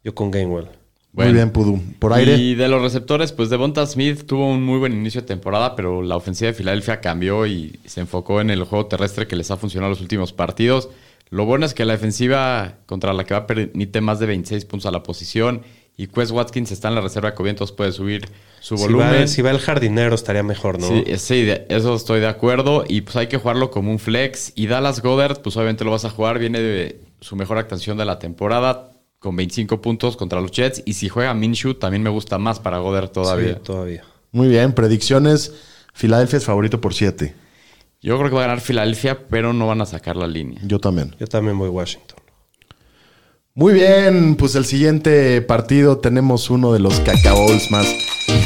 Yo con Gainwell. Bueno. Muy bien, Pudu. Por aire. Y de los receptores, pues Devonta Smith tuvo un muy buen inicio de temporada, pero la ofensiva de Filadelfia cambió y se enfocó en el juego terrestre que les ha funcionado los últimos partidos. Lo bueno es que la defensiva contra la que va permite más de 26 puntos a la posición y Quest Watkins está en la reserva de COVID, entonces puede subir su Si volumen. va, si va el jardinero estaría mejor, ¿no? Sí, eh, sí, de- eso estoy de acuerdo. Y pues hay que jugarlo como un flex. Y Dallas Goddard, pues obviamente lo vas a jugar. Viene de su mejor actuación de la temporada con 25 puntos contra los Jets. Y si juega Minshew, también me gusta más para Goddard todavía. Sí, todavía. Muy bien, predicciones. Filadelfia es favorito por 7. Yo creo que va a ganar Filadelfia, pero no van a sacar la línea. Yo también. Yo también voy Washington. Muy bien, pues el siguiente partido tenemos uno de los cacabols más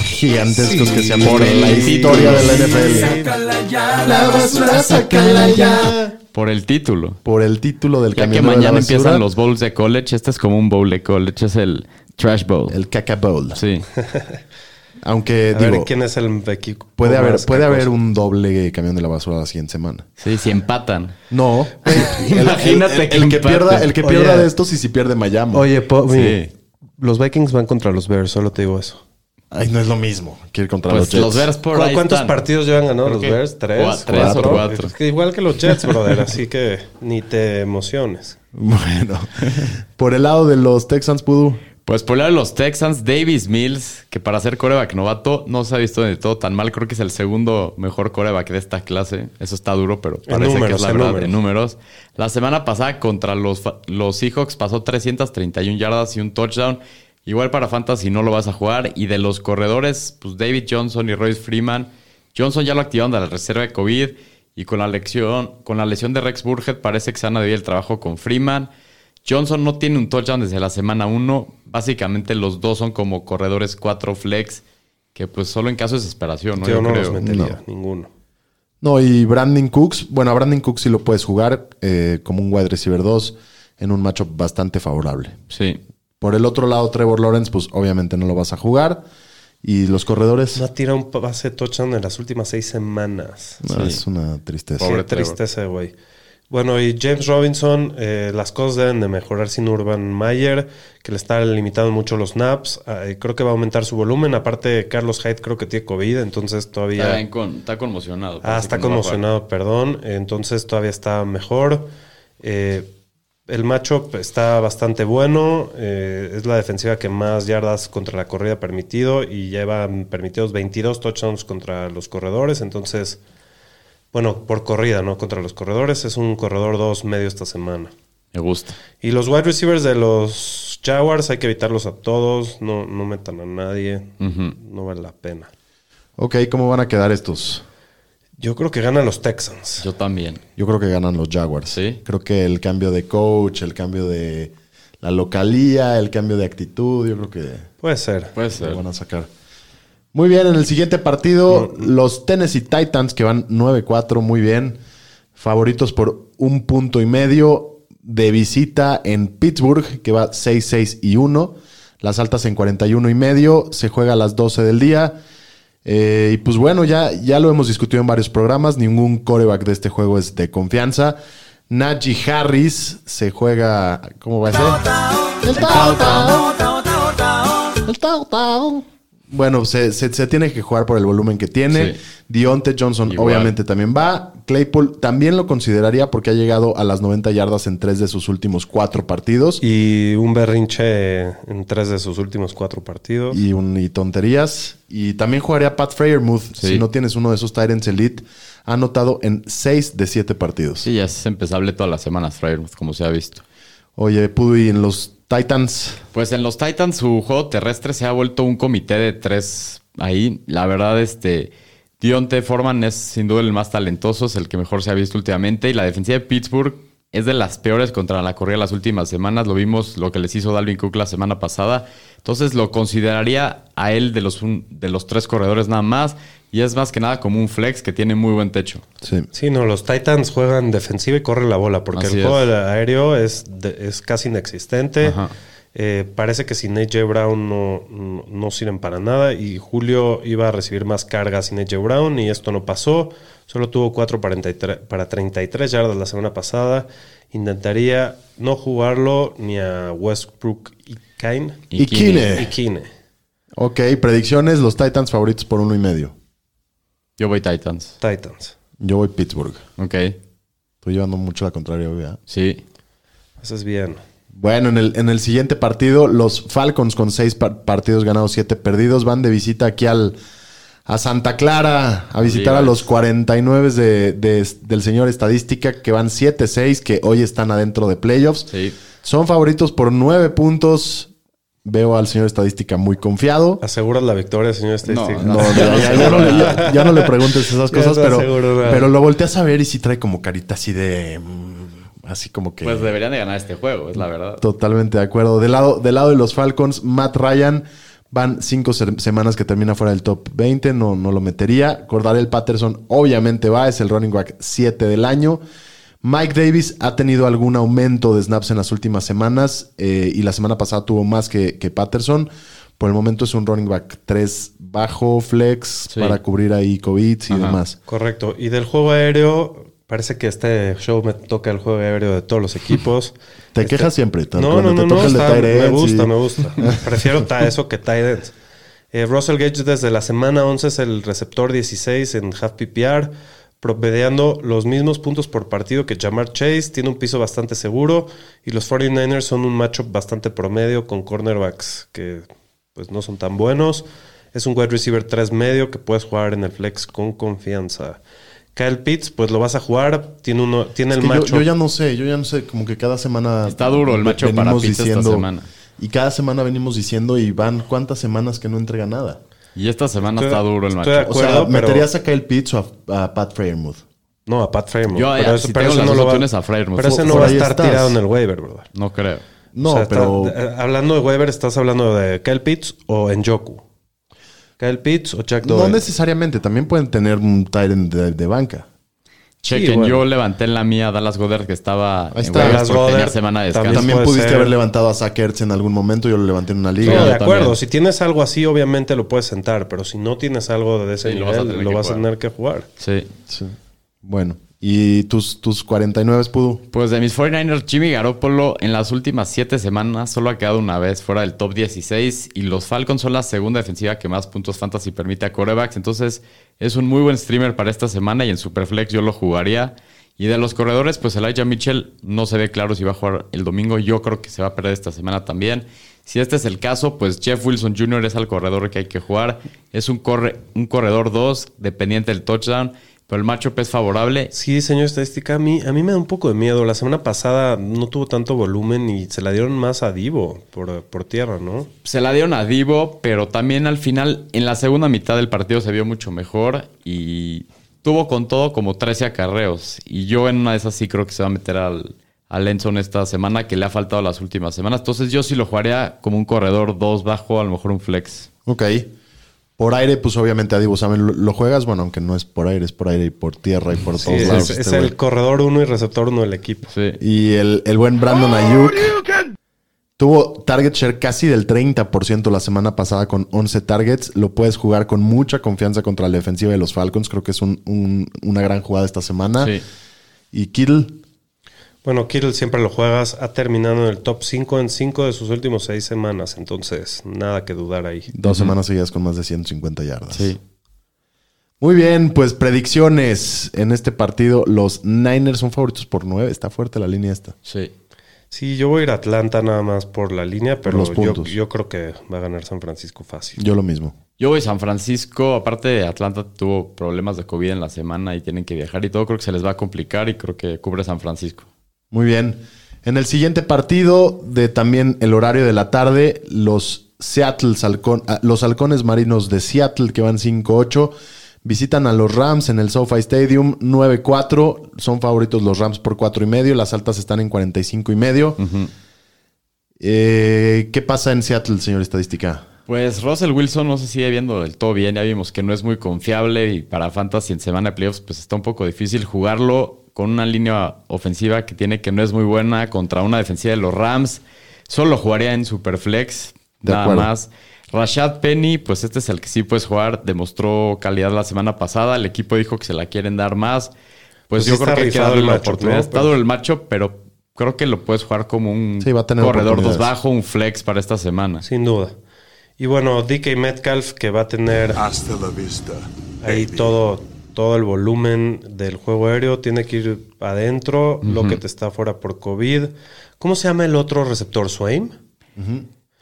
gigantescos que se ha por en la historia de la NFL. La basura, sácala ya. Por el título. Por el título del Ya que camión de la mañana basura, empiezan los bowls de college. Este es como un bowl de college. Es el Trash Bowl. El caca bowl. Sí. *laughs* Aunque A digo, ver quién es el equipo. puede haber, puede haber un doble camión de la basura la siguiente semana. Sí, si empatan. No. *laughs* El- Imagínate el, que el que pierda, el que Oye. pierda de estos y si pierde Miami. Oye, po- Sí. mire, los Vikings van contra los Bears, solo te digo eso. Ay, no es lo mismo que ir contra Pues los Jets. los Bears por ¿Cu- ahí ¿Cuántos están. partidos llevan ganado los Bears? ¿Tres? tres o cuatro. Es que igual que los Jets, *laughs* brother, así que ni te emociones. Bueno. Por el lado de los Texans, Pudu. Pues por de los Texans, Davis Mills, que para ser coreback novato no se ha visto de todo tan mal. Creo que es el segundo mejor coreback de esta clase. Eso está duro, pero parece que es la verdad números. en números. La semana pasada contra los, los Seahawks pasó 331 yardas y un touchdown. Igual para Fantasy no lo vas a jugar. Y de los corredores, pues David Johnson y Royce Freeman. Johnson ya lo activaron de la reserva de COVID. Y con la, lección, con la lesión de Rex Burhead parece que se dividir el trabajo con Freeman. Johnson no tiene un touchdown desde la semana 1. Básicamente los dos son como corredores 4 flex, que pues solo en caso de desesperación, ¿no? Yo, Yo no creo. los metería, No. ninguno. No, y Brandon Cooks. Bueno, a Brandon Cooks sí lo puedes jugar eh, como un wide receiver 2 en un matchup bastante favorable. Sí. Por el otro lado, Trevor Lawrence, pues obviamente no lo vas a jugar. Y los corredores, No ha tirado un pase de touchdown en las últimas seis semanas. no, Sí. es una tristeza. Pobre Qué tristeza, güey. Bueno, y James Robinson, eh, las cosas deben de mejorar sin Urban Mayer, que le está limitando mucho los naps. Eh, creo que va a aumentar su volumen. Aparte, Carlos Hyde creo que tiene COVID, entonces todavía... Está, con- está conmocionado. Ah, está no conmocionado, perdón. Entonces todavía está mejor. Eh, el matchup está bastante bueno. Eh, es la defensiva que más yardas contra la corrida ha permitido y llevan permitidos 22 touchdowns contra los corredores. Entonces, bueno, por corrida, ¿no? Contra los corredores. Es un corredor 2 medio esta semana. Me gusta. Y los wide receivers de los Jaguars hay que evitarlos a todos. No, no metan a nadie. No vale la pena. Ok, ¿cómo van a quedar estos? Yo creo que ganan los Texans. Yo también. Yo creo que ganan los Jaguars. Sí. Creo que el cambio de coach, el cambio de la localía, el cambio de actitud, yo creo que Puede ser. Puede lo ser. van a sacar. Muy bien, en el siguiente partido, los Tennessee Titans, que van 9-4, muy bien. Favoritos por un punto y medio de visita en Pittsburgh, que va 6-6 y 1. Las altas en 41 y medio. Se juega a las 12 del día. Eh, y pues bueno, ya, ya lo hemos discutido en varios programas. Ningún coreback de este juego es de confianza. Najee Harris se juega. ¿Cómo va a ser? El tao tao. El tao tao. Bueno, se, se- se tiene que jugar por el volumen que tiene. Sí. Dionte Johnson Igual. obviamente también va. Claypool también lo consideraría porque ha llegado a las 90 yardas en tres de sus últimos cuatro partidos. Y un berrinche en tres de sus últimos cuatro partidos. y, un, y tonterías. Y también jugaría Pat Freyermuth Sí. si no tienes uno de esos Tyrants Elite. Ha anotado en 6 de 7 partidos. Sí, ya es empezable todas las semanas, Freyermuth, como se ha visto. Oye, Pudu, y en los Titans, Pues en los Titans su juego terrestre se ha vuelto un comité de tres ahí. La verdad, este Dionte Foreman es sin duda el más talentoso, es el que mejor se ha visto últimamente. Y la defensiva de Pittsburgh es de las peores contra la corrida las últimas semanas. Lo vimos lo que les hizo Dalvin Cook la semana pasada. Entonces lo consideraría a él de los, un- de los tres corredores nada más. Y es más que nada como un flex que tiene muy buen techo. sí. Sí, no, los Titans juegan defensiva y corren la bola porque Así el juego es. del aéreo es, de- es casi inexistente. Ajá. Eh, parece que sin AJ Brown no, no, no sirven para nada y Julio iba a recibir más cargas sin AJ Brown y esto no pasó. Solo tuvo 4 para 33 para 33 yardas la semana pasada. Intentaría no jugarlo ni a Westbrook y Kane. Y Kine. Y Kine. Ok, predicciones, los Titans favoritos por uno y medio. Yo voy Titans. Titans. Yo voy Pittsburgh. Ok. Estoy llevando mucho la contraria, hoy, ¿verdad? Sí. Eso es bien. Bueno, en el, en el siguiente partido, los Falcons con seis par- partidos ganados, siete perdidos, van de visita aquí al, a Santa Clara a visitar a los 49 de, de- del señor Estadística, que van 7-6, que hoy están adentro de playoffs. Sí. Son favoritos por nueve puntos. Veo al señor Estadística muy confiado. ¿Aseguras la victoria, señor Estadística? No, ya, ya- ya no le, ya- ya no le preguntes esas cosas, no pero, pero lo volteas a ver y sí trae como carita así de... mm, Así como que... Pues deberían de ganar este juego, es la verdad. Totalmente de acuerdo. Del lado, del lado de los Falcons, Matt Ryan van cinco se- semanas que termina fuera del top 20, no, no lo metería. Cordarel Patterson obviamente va, es el running back 7 del año. Mike Davis ha tenido algún aumento de snaps en las últimas semanas eh, y la semana pasada tuvo más que, que Patterson. Por el momento es un running back 3 bajo, flex, Sí. para cubrir ahí COVID y Ajá. demás. Correcto. Y del juego aéreo, parece que este show me toca el juego aéreo de todos los equipos. *laughs* Te Este- quejas siempre. tal- No, cuando no, te no, toca no. está- me gusta, y- me gusta. *laughs* Prefiero ta- eso que tight ends. Eh, Russell Gage desde la semana 11 es el receptor 16 en half PPR, promediando los mismos puntos por partido que Jamar Chase. Tiene un piso bastante seguro y los 49ers son un matchup bastante promedio con cornerbacks que pues no son tan buenos. Es un wide receiver 3 medio que puedes jugar en el flex con confianza. Kyle Pitts, pues lo vas a jugar. Tiene, uno, tiene Es el que yo, ya no sé, yo ya no sé, como que cada semana... Está duro el macho para Pitts esta semana. Y cada semana venimos diciendo, y van cuántas semanas que no entrega nada. Y esta semana Estoy- está duro el estoy de macho. O sea, pero- ¿meterías a Kyle Pitts o a, a Pat Freyermuth? No, a Pat Freyermuth. Yo, pero eh, eso- si pero tengo las no lo va- opciones a Freyermuth. Pero ese no va a estar estás. tirado en el waiver, brother. No creo. No, O sea, pero... está- eh, hablando de waiver, ¿estás hablando de Kyle Pitts o en Joku? Kyle Pitts o Jack no Doyle. necesariamente, también pueden tener un Tyrant de, de banca. Chequen, bueno. yo levanté en la mía a Dallas Goddard que estaba Ahí en está. Dallas porque tenía semana de también descanso. También puede pudiste ser. haber levantado a Zach Ertz en algún momento, yo lo levanté en una No, liga. de yo acuerdo. también. Si tienes algo así, obviamente lo puedes sentar. Pero si no tienes algo de ese Sí, lo vas a nivel, tener lo que vas a jugar. tener que jugar. Sí. Sí. Bueno, ¿y tus, tus 49 Pudu? Pues de mis 49ers, Jimmy Garoppolo en las últimas siete semanas solo ha quedado una vez fuera del top 16 y los Falcons son la segunda defensiva que más puntos fantasy permite a corebacks. Entonces es un muy buen streamer para esta semana y en Superflex yo lo jugaría. Y de los corredores, pues Elijah Mitchell no se ve claro si va a jugar el domingo. Yo creo que se va a perder esta semana también. Si este es el caso, pues Jeff Wilson Jr. es el corredor que hay que jugar. Es un, corre, un corredor 2, dependiente del touchdown, pero el matchup es favorable. Sí, señor estadística, a mí, a mí me da un poco de miedo. La semana pasada no tuvo tanto volumen y se la dieron más a Divo por, por tierra, ¿no? Se la dieron a Divo, pero también al final, en la segunda mitad del partido se vio mucho mejor y tuvo con todo como 13 acarreos. Y yo en una de esas sí creo que se va a meter al, al Enson esta semana, que le ha faltado las últimas semanas. Entonces yo sí lo jugaría como un corredor 2 bajo, a lo mejor un flex. Ok. Por aire, pues obviamente a Divo Samuel lo, lo juegas, bueno, aunque no es por aire, es por aire y por tierra y por Sí, todos es, lados. es este el güey. corredor uno y receptor uno del equipo. Sí. Y el, el buen Brandon Ayuk tuvo target share casi del 30% la semana pasada con 11 targets. Lo puedes jugar con mucha confianza contra la defensiva de los Falcons. Creo que es un- un- una gran jugada esta semana. Sí. Y Kittle, Bueno, Kittle siempre lo juegas. Ha terminado en el top 5 en 5 de sus últimos 6 semanas. Entonces, nada que dudar ahí. Dos semanas seguidas con más de 150 yardas. Sí. Muy bien, pues predicciones en este partido. Los Niners son favoritos por 9. Está fuerte la línea esta. Sí. Sí, yo voy a ir a Atlanta nada más por la línea, pero los yo, puntos. yo creo que va a ganar San Francisco fácil. Yo lo mismo. Yo voy a San Francisco. Aparte de Atlanta tuvo problemas de COVID en la semana y tienen que viajar y todo. Creo que se les va a complicar y creo que cubre San Francisco. Muy bien. En el siguiente partido de también el horario de la tarde, los Seattle Halcón- ah, los halcones marinos de Seattle que van 5-8 visitan a los Rams en el SoFi Stadium 9-4. Son favoritos los Rams por 4 y medio. Las altas están en 45 y medio. Eh, ¿Qué pasa en Seattle, señor estadística? Pues Russell Wilson no se sigue viendo del todo bien. Ya vimos que no es muy confiable y para Fantasy en semana de playoffs pues está un poco difícil jugarlo con una línea ofensiva que tiene que no es muy buena contra una defensiva de los Rams. Solo jugaría en Superflex, De nada acuerdo. más. Rashad Penny, pues este es el que sí puedes jugar. Demostró calidad la semana pasada. El equipo dijo que se la quieren dar más. Pues, Pues yo está creo que hay que rifado darle el la oportunidad. ¿no? Está Pero- duro el macho, pero creo que lo puedes jugar como un Sí, va a tener corredor dos bajo, un flex para esta semana. Sin duda. Y bueno, DK Metcalf que va a tener Hasta la vista. ahí todo, todo el volumen del juego aéreo. Tiene que ir adentro, lo que te está fuera por COVID. ¿Cómo se llama el otro receptor? ¿¿Swain?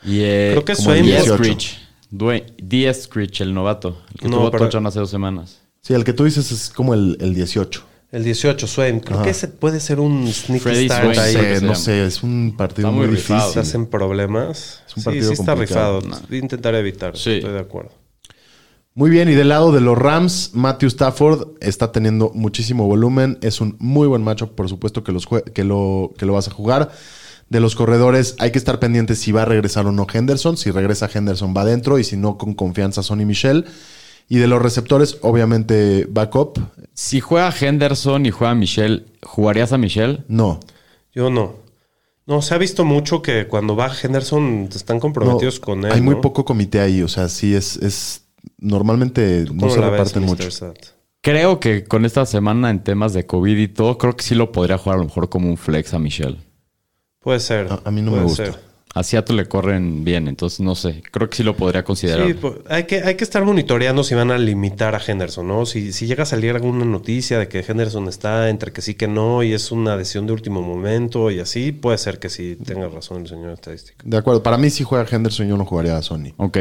Y, eh, Creo que D.S. es- Screech. D.S. Screech, el novato. El que No, tuvo pero- touchdown hace dos semanas. Sí, el que tú dices es como el, el 18. El 18, Swain. Creo que ese puede ser un sneaky Freddy start Swain, No ahí. sé, no sé, es un partido Está muy, muy rifado. difícil. Se hacen problemas. Es un sí, partido sí está complicado. rifado. Intentaré evitar. Sí. Estoy de acuerdo. Muy bien, y del lado de los Rams, Matthew Stafford está teniendo muchísimo volumen. Es un muy buen macho, por supuesto que, los que, lo, que lo vas a jugar. De los corredores, hay que estar pendientes si va a regresar o no Henderson. Si regresa Henderson, va adentro. Y si no, con confianza, Sonny Michel. Y de los receptores, obviamente, backup. Si juega Henderson y juega Michelle, ¿jugarías a Michelle? No. Yo no. No, se ha visto mucho que cuando va Henderson están comprometidos No, con él. Hay muy poco comité ahí. O sea, sí es. es normalmente no ¿Cómo se ves, reparten mucho. Creo que con esta semana en temas de COVID y todo, creo que sí lo podría jugar a lo mejor como un flex a Michelle. Puede ser. A- a mí no me puede gusta. ser. A Seattle le corren bien, entonces no sé. Creo que sí lo podría considerar. Sí, pues, hay, que, hay que estar monitoreando si van a limitar a Henderson, ¿no? Si, si llega a salir alguna noticia de que Henderson está entre que sí que no y es una decisión de último momento y así, puede ser que sí tenga razón el señor estadístico. De acuerdo. Para mí, si juega Henderson, yo no jugaría a Sonny. Ok.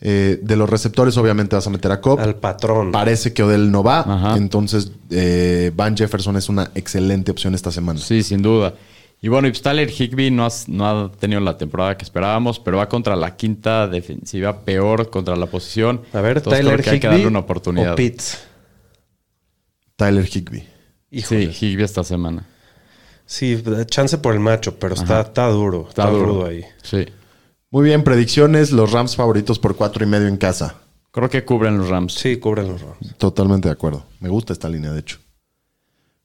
Eh, de los receptores, obviamente vas a meter a Cobb. Al patrón. Parece que Odell no va. Ajá. Entonces, eh, Van Jefferson es una excelente opción esta semana. Sí, sin duda. Y bueno, y Tyler Higby no, has- no ha tenido la temporada que esperábamos, pero va contra la quinta defensiva peor contra la posición. A ver, Entonces, Tyler creo que hay que Higbee darle una oportunidad. o Pitts. Tyler Higby. Híjole. Sí, Higby esta semana. Sí, chance por el macho, pero está, está duro. Está, Está duro duro. ahí. Sí. Muy bien, predicciones. Los Rams favoritos por cuatro y medio en casa. Creo que cubren los Rams. Sí, cubren los Rams. Totalmente de acuerdo. Me gusta esta línea, de hecho.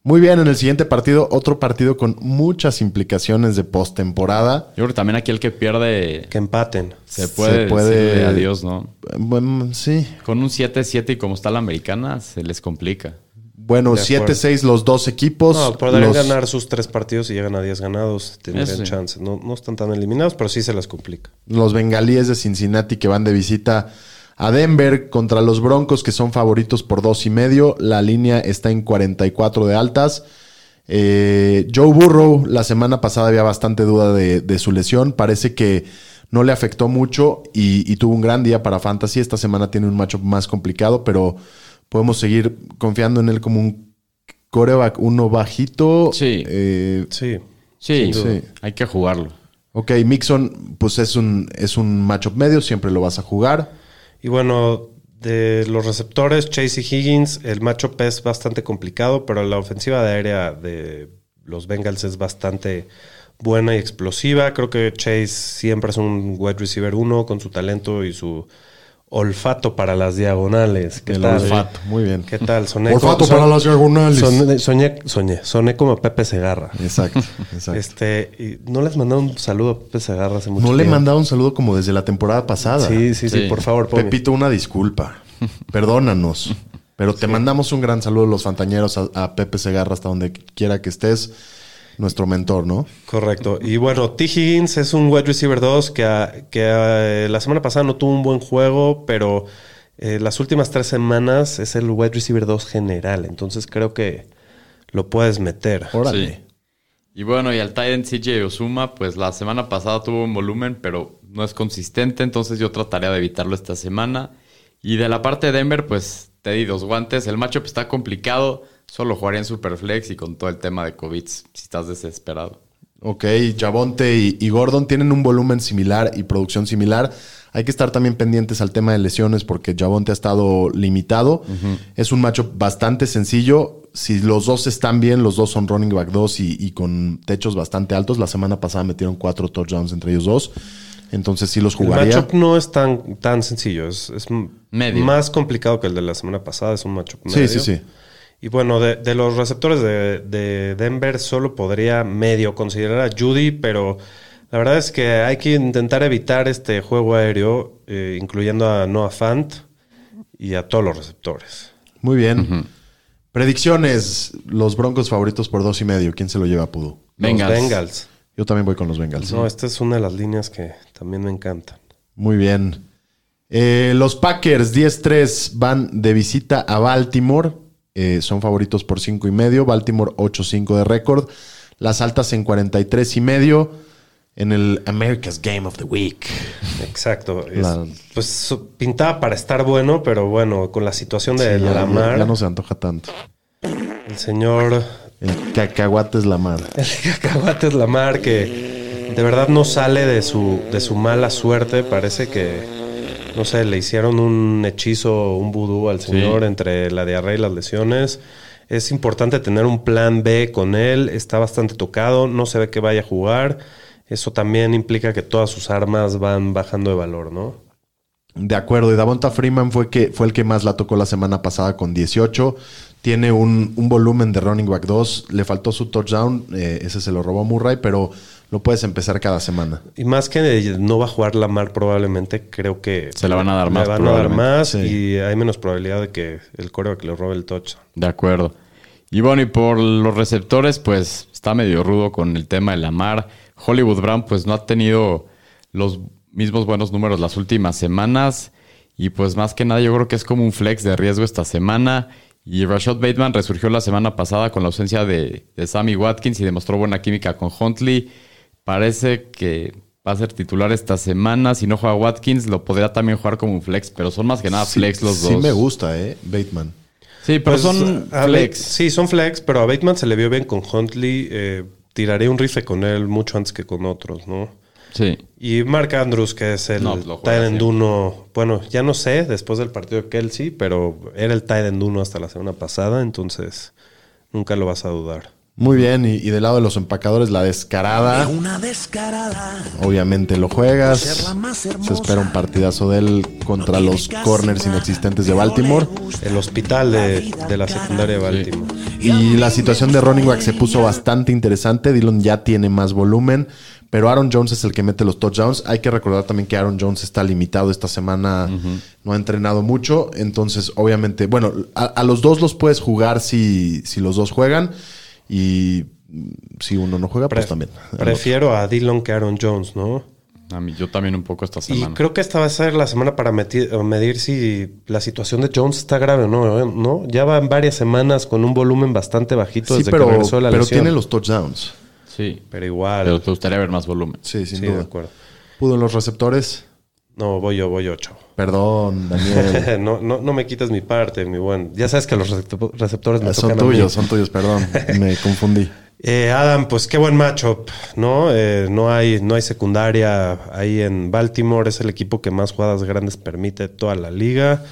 Muy bien, en el siguiente partido, otro partido con muchas implicaciones de postemporada. Yo creo que también aquí el que pierde Que empaten. se puede, Se puede- adiós, ¿no? Bueno, sí. Con un 7-7 y como está la americana, se les complica. Bueno, De acuerdo. 7-6 los dos equipos. No, podrían Los- ganar sus tres partidos y llegan a 10 ganados. Tendrían sí. chance. No, no están tan eliminados, pero sí se les complica. los bengalíes de Cincinnati que van de visita a Denver contra los Broncos que son favoritos por dos y medio. La línea está en 44 de altas. Eh, Joe Burrow, la semana pasada había bastante duda de, de su lesión. Parece que no le afectó mucho y, y tuvo un gran día para Fantasy. Esta semana tiene un matchup más complicado, pero podemos seguir confiando en él como un coreback uno bajito. Sí. Eh, Sí. Sí, sí. hay que jugarlo. ok, Mixon, pues es un, es un matchup medio, siempre lo vas a jugar. Y bueno, de los receptores, Chase y Higgins, el matchup es bastante complicado, pero la ofensiva de aérea de los Bengals es bastante buena y explosiva. Creo que Chase siempre es un wide receiver uno con su talento y su olfato para las diagonales. ¿Qué El tal? olfato, muy bien. ¿Qué tal? Soné Olfato como- para las diagonales. Soné, soñé, soñé, soné como Pepe Segarra. Exacto, *laughs* exacto. Este, y no les mandé un saludo a Pepe Segarra hace mucho no le he tiempo. mandado un saludo como desde la temporada pasada. Sí, sí, sí, Sí. por favor, Pomi. Pepito, una disculpa. Perdónanos. Pero te mandamos un gran saludo los fantañeros a, a Pepe Segarra hasta donde quiera que estés. Nuestro mentor, ¿no? Correcto. Y bueno, T. Higgins es un wide receiver 2 que, ah, que ah, la semana pasada no tuvo un buen juego, pero eh, las últimas tres semanas es el wide receiver 2 general. Entonces creo que lo puedes meter. Órale. Sí. Y bueno, y al Titan CJ Osuma, pues la semana pasada tuvo un volumen, pero no es consistente, entonces yo trataría de evitarlo esta semana. Y de la parte de Denver, pues te di dos guantes. El matchup está complicado, solo jugaría en Superflex y con todo el tema de COVID, si estás desesperado. Ok, Javonte y, y Gordon tienen un volumen similar y producción similar. Hay que estar también pendientes al tema de lesiones porque Javonte ha estado limitado. Es un macho bastante sencillo. Si los dos están bien, los dos son running back 2 y, y con techos bastante altos. La semana pasada metieron cuatro touchdowns entre ellos dos. Entonces sí los El jugaría. matchup no es tan, tan sencillo. Es, es Medio. más complicado que el de la semana pasada. Es un matchup Sí, medio. sí, sí. Y bueno, de, de los receptores de, de Denver solo podría medio considerar a Judy, pero la verdad es que hay que intentar evitar este juego aéreo, eh, incluyendo a Noah Fant y a todos los receptores. Muy bien. Predicciones. Los Broncos favoritos por dos y medio. ¿Quién se lo lleva a Pudu? Bengals. Los Bengals. Yo también voy con los Bengals. No, esta es una de las líneas que también me encantan. Muy bien. Eh, los Packers 10-3 van de visita a Baltimore. Eh, son favoritos por 5 y medio. Baltimore 8-5 de récord. Las altas en 43 y medio en el America's Game of the Week. Exacto. Es- La- Pues pintaba para estar bueno, pero bueno, con la situación de Sí, ya, Lamar, ya no se antoja tanto. el señor El cacahuate es la madre. *laughs* El cacahuate es Lamar que de verdad no sale de su, de su mala suerte. Parece que, no sé, le hicieron un hechizo, un vudú al señor entre la diarrea y las lesiones. Es importante tener un plan B con él. Está bastante tocado, no se ve que vaya a jugar. Eso también implica que todas sus armas van bajando de valor, ¿no? De acuerdo, y Davonta Freeman fue, que, fue el que más la tocó la semana pasada con 18. Tiene un, un volumen de running back 2. Le faltó su touchdown. eh, ese se lo robó Murray, pero lo puedes empezar cada semana. Y más que no va a jugar Lamar probablemente, creo que... Se la van a dar más, van a dar más Sí. y hay menos probabilidad de que el coreo que le robe el touchdown. De acuerdo. Y bueno, y por los receptores, pues está medio rudo con el tema de la mar. Hollywood Brown, pues no ha tenido los mismos buenos números las últimas semanas. Y pues más que nada, yo creo que es como un flex de riesgo esta semana. Y Rashad Bateman resurgió la semana pasada con la ausencia de, de Sammy Watkins y demostró buena química con Huntley. Parece que va a ser titular esta semana. Si no juega Watkins, lo podría también jugar como un flex, pero son más que nada Sí- flex los sí dos. me gusta, ¿eh? Bateman. Sí, pero Pues, son flex. Sí, son flex, pero a Bateman se le vio bien con Huntley. Eh, tiraré un rifle con él mucho antes que con otros, ¿no? Sí. Y Mark Andrews, que es el No, siempre. 1. Bueno, ya no sé después del partido de Kelsey, pero era el end 1 hasta la semana pasada, entonces nunca lo vas a dudar. Muy bien, y, y del lado de los empacadores, la descarada. Una descarada. Obviamente lo juegas. Se espera un partidazo de él contra los corners inexistentes de Baltimore. El hospital de, de la secundaria de Baltimore. Y la situación de running back se puso bastante interesante. Dillon ya tiene más volumen, pero Aaron Jones es el que mete los touchdowns. Hay que recordar también que Aaron Jones está limitado esta semana, no ha entrenado mucho. Entonces, obviamente, bueno, a, a los dos los puedes jugar si, si los dos juegan. Y si uno no juega, pues también. Prefiero a Dillon que a Aaron Jones, ¿no? A mí, yo también un poco esta Y semana. creo que esta va a ser la semana para medir si la situación de Jones está grave o no, ¿eh? ¿no? Ya van varias semanas con un volumen bastante bajito Sí, desde pero, que regresó de la pero lesión. tiene los touchdowns. Sí. Pero igual. Pero te gustaría ver más volumen. Sí, sin sí, de duda. acuerdo. Pudo en los receptores. No, voy yo, voy yo, chavo. Perdón, Daniel. *laughs* no, no, no me quites mi parte, mi buen. Ya sabes que los recep- receptores me son tocan a mí. tuyos, son tuyos, perdón. *laughs* Me confundí. Eh, Adam, pues qué buen matchup, ¿no? Eh, no, hay, no hay secundaria ahí en Baltimore. Es el equipo que más jugadas grandes permite toda la liga.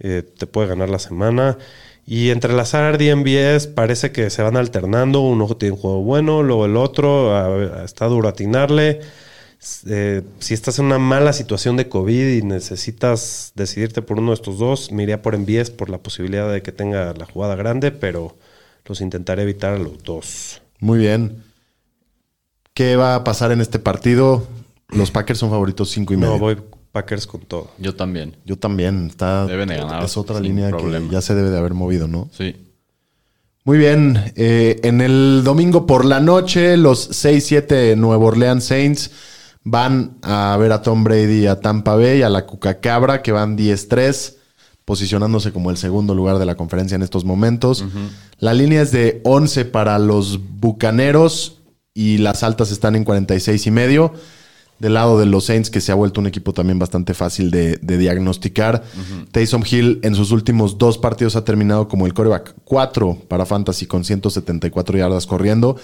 Eh, te puede ganar la semana. Y entre las RDMBS parece que se van alternando. Uno tiene un juego bueno, luego el otro. a- a- está duro atinarle. Eh, si estás en una mala situación de COVID y necesitas decidirte por uno de estos dos, me iría por MBS por la posibilidad de que tenga la jugada grande, pero los intentaré evitar a los dos. Muy bien. ¿Qué va a pasar en este partido? Los Packers son favoritos 5 y medio. No, voy Packers con todo. Yo también. Yo también. Está, Deben de ganar Es otra línea problema. que ya se debe de haber movido, ¿no? Sí. Muy bien. eh, en el domingo por la noche, los 6-7 Nueva Orleans Saints van a ver a Tom Brady a Tampa Bay, a la Cucacabra, que van 10-3, posicionándose como el segundo lugar de la conferencia en estos momentos. La línea es de 11 para los Bucaneros y las altas están en 46 y medio. Del lado de los Saints, que se ha vuelto un equipo también bastante fácil de, de diagnosticar. Taysom Hill en sus últimos dos partidos ha terminado como el coreback 4 para Fantasy con 174 yardas corriendo.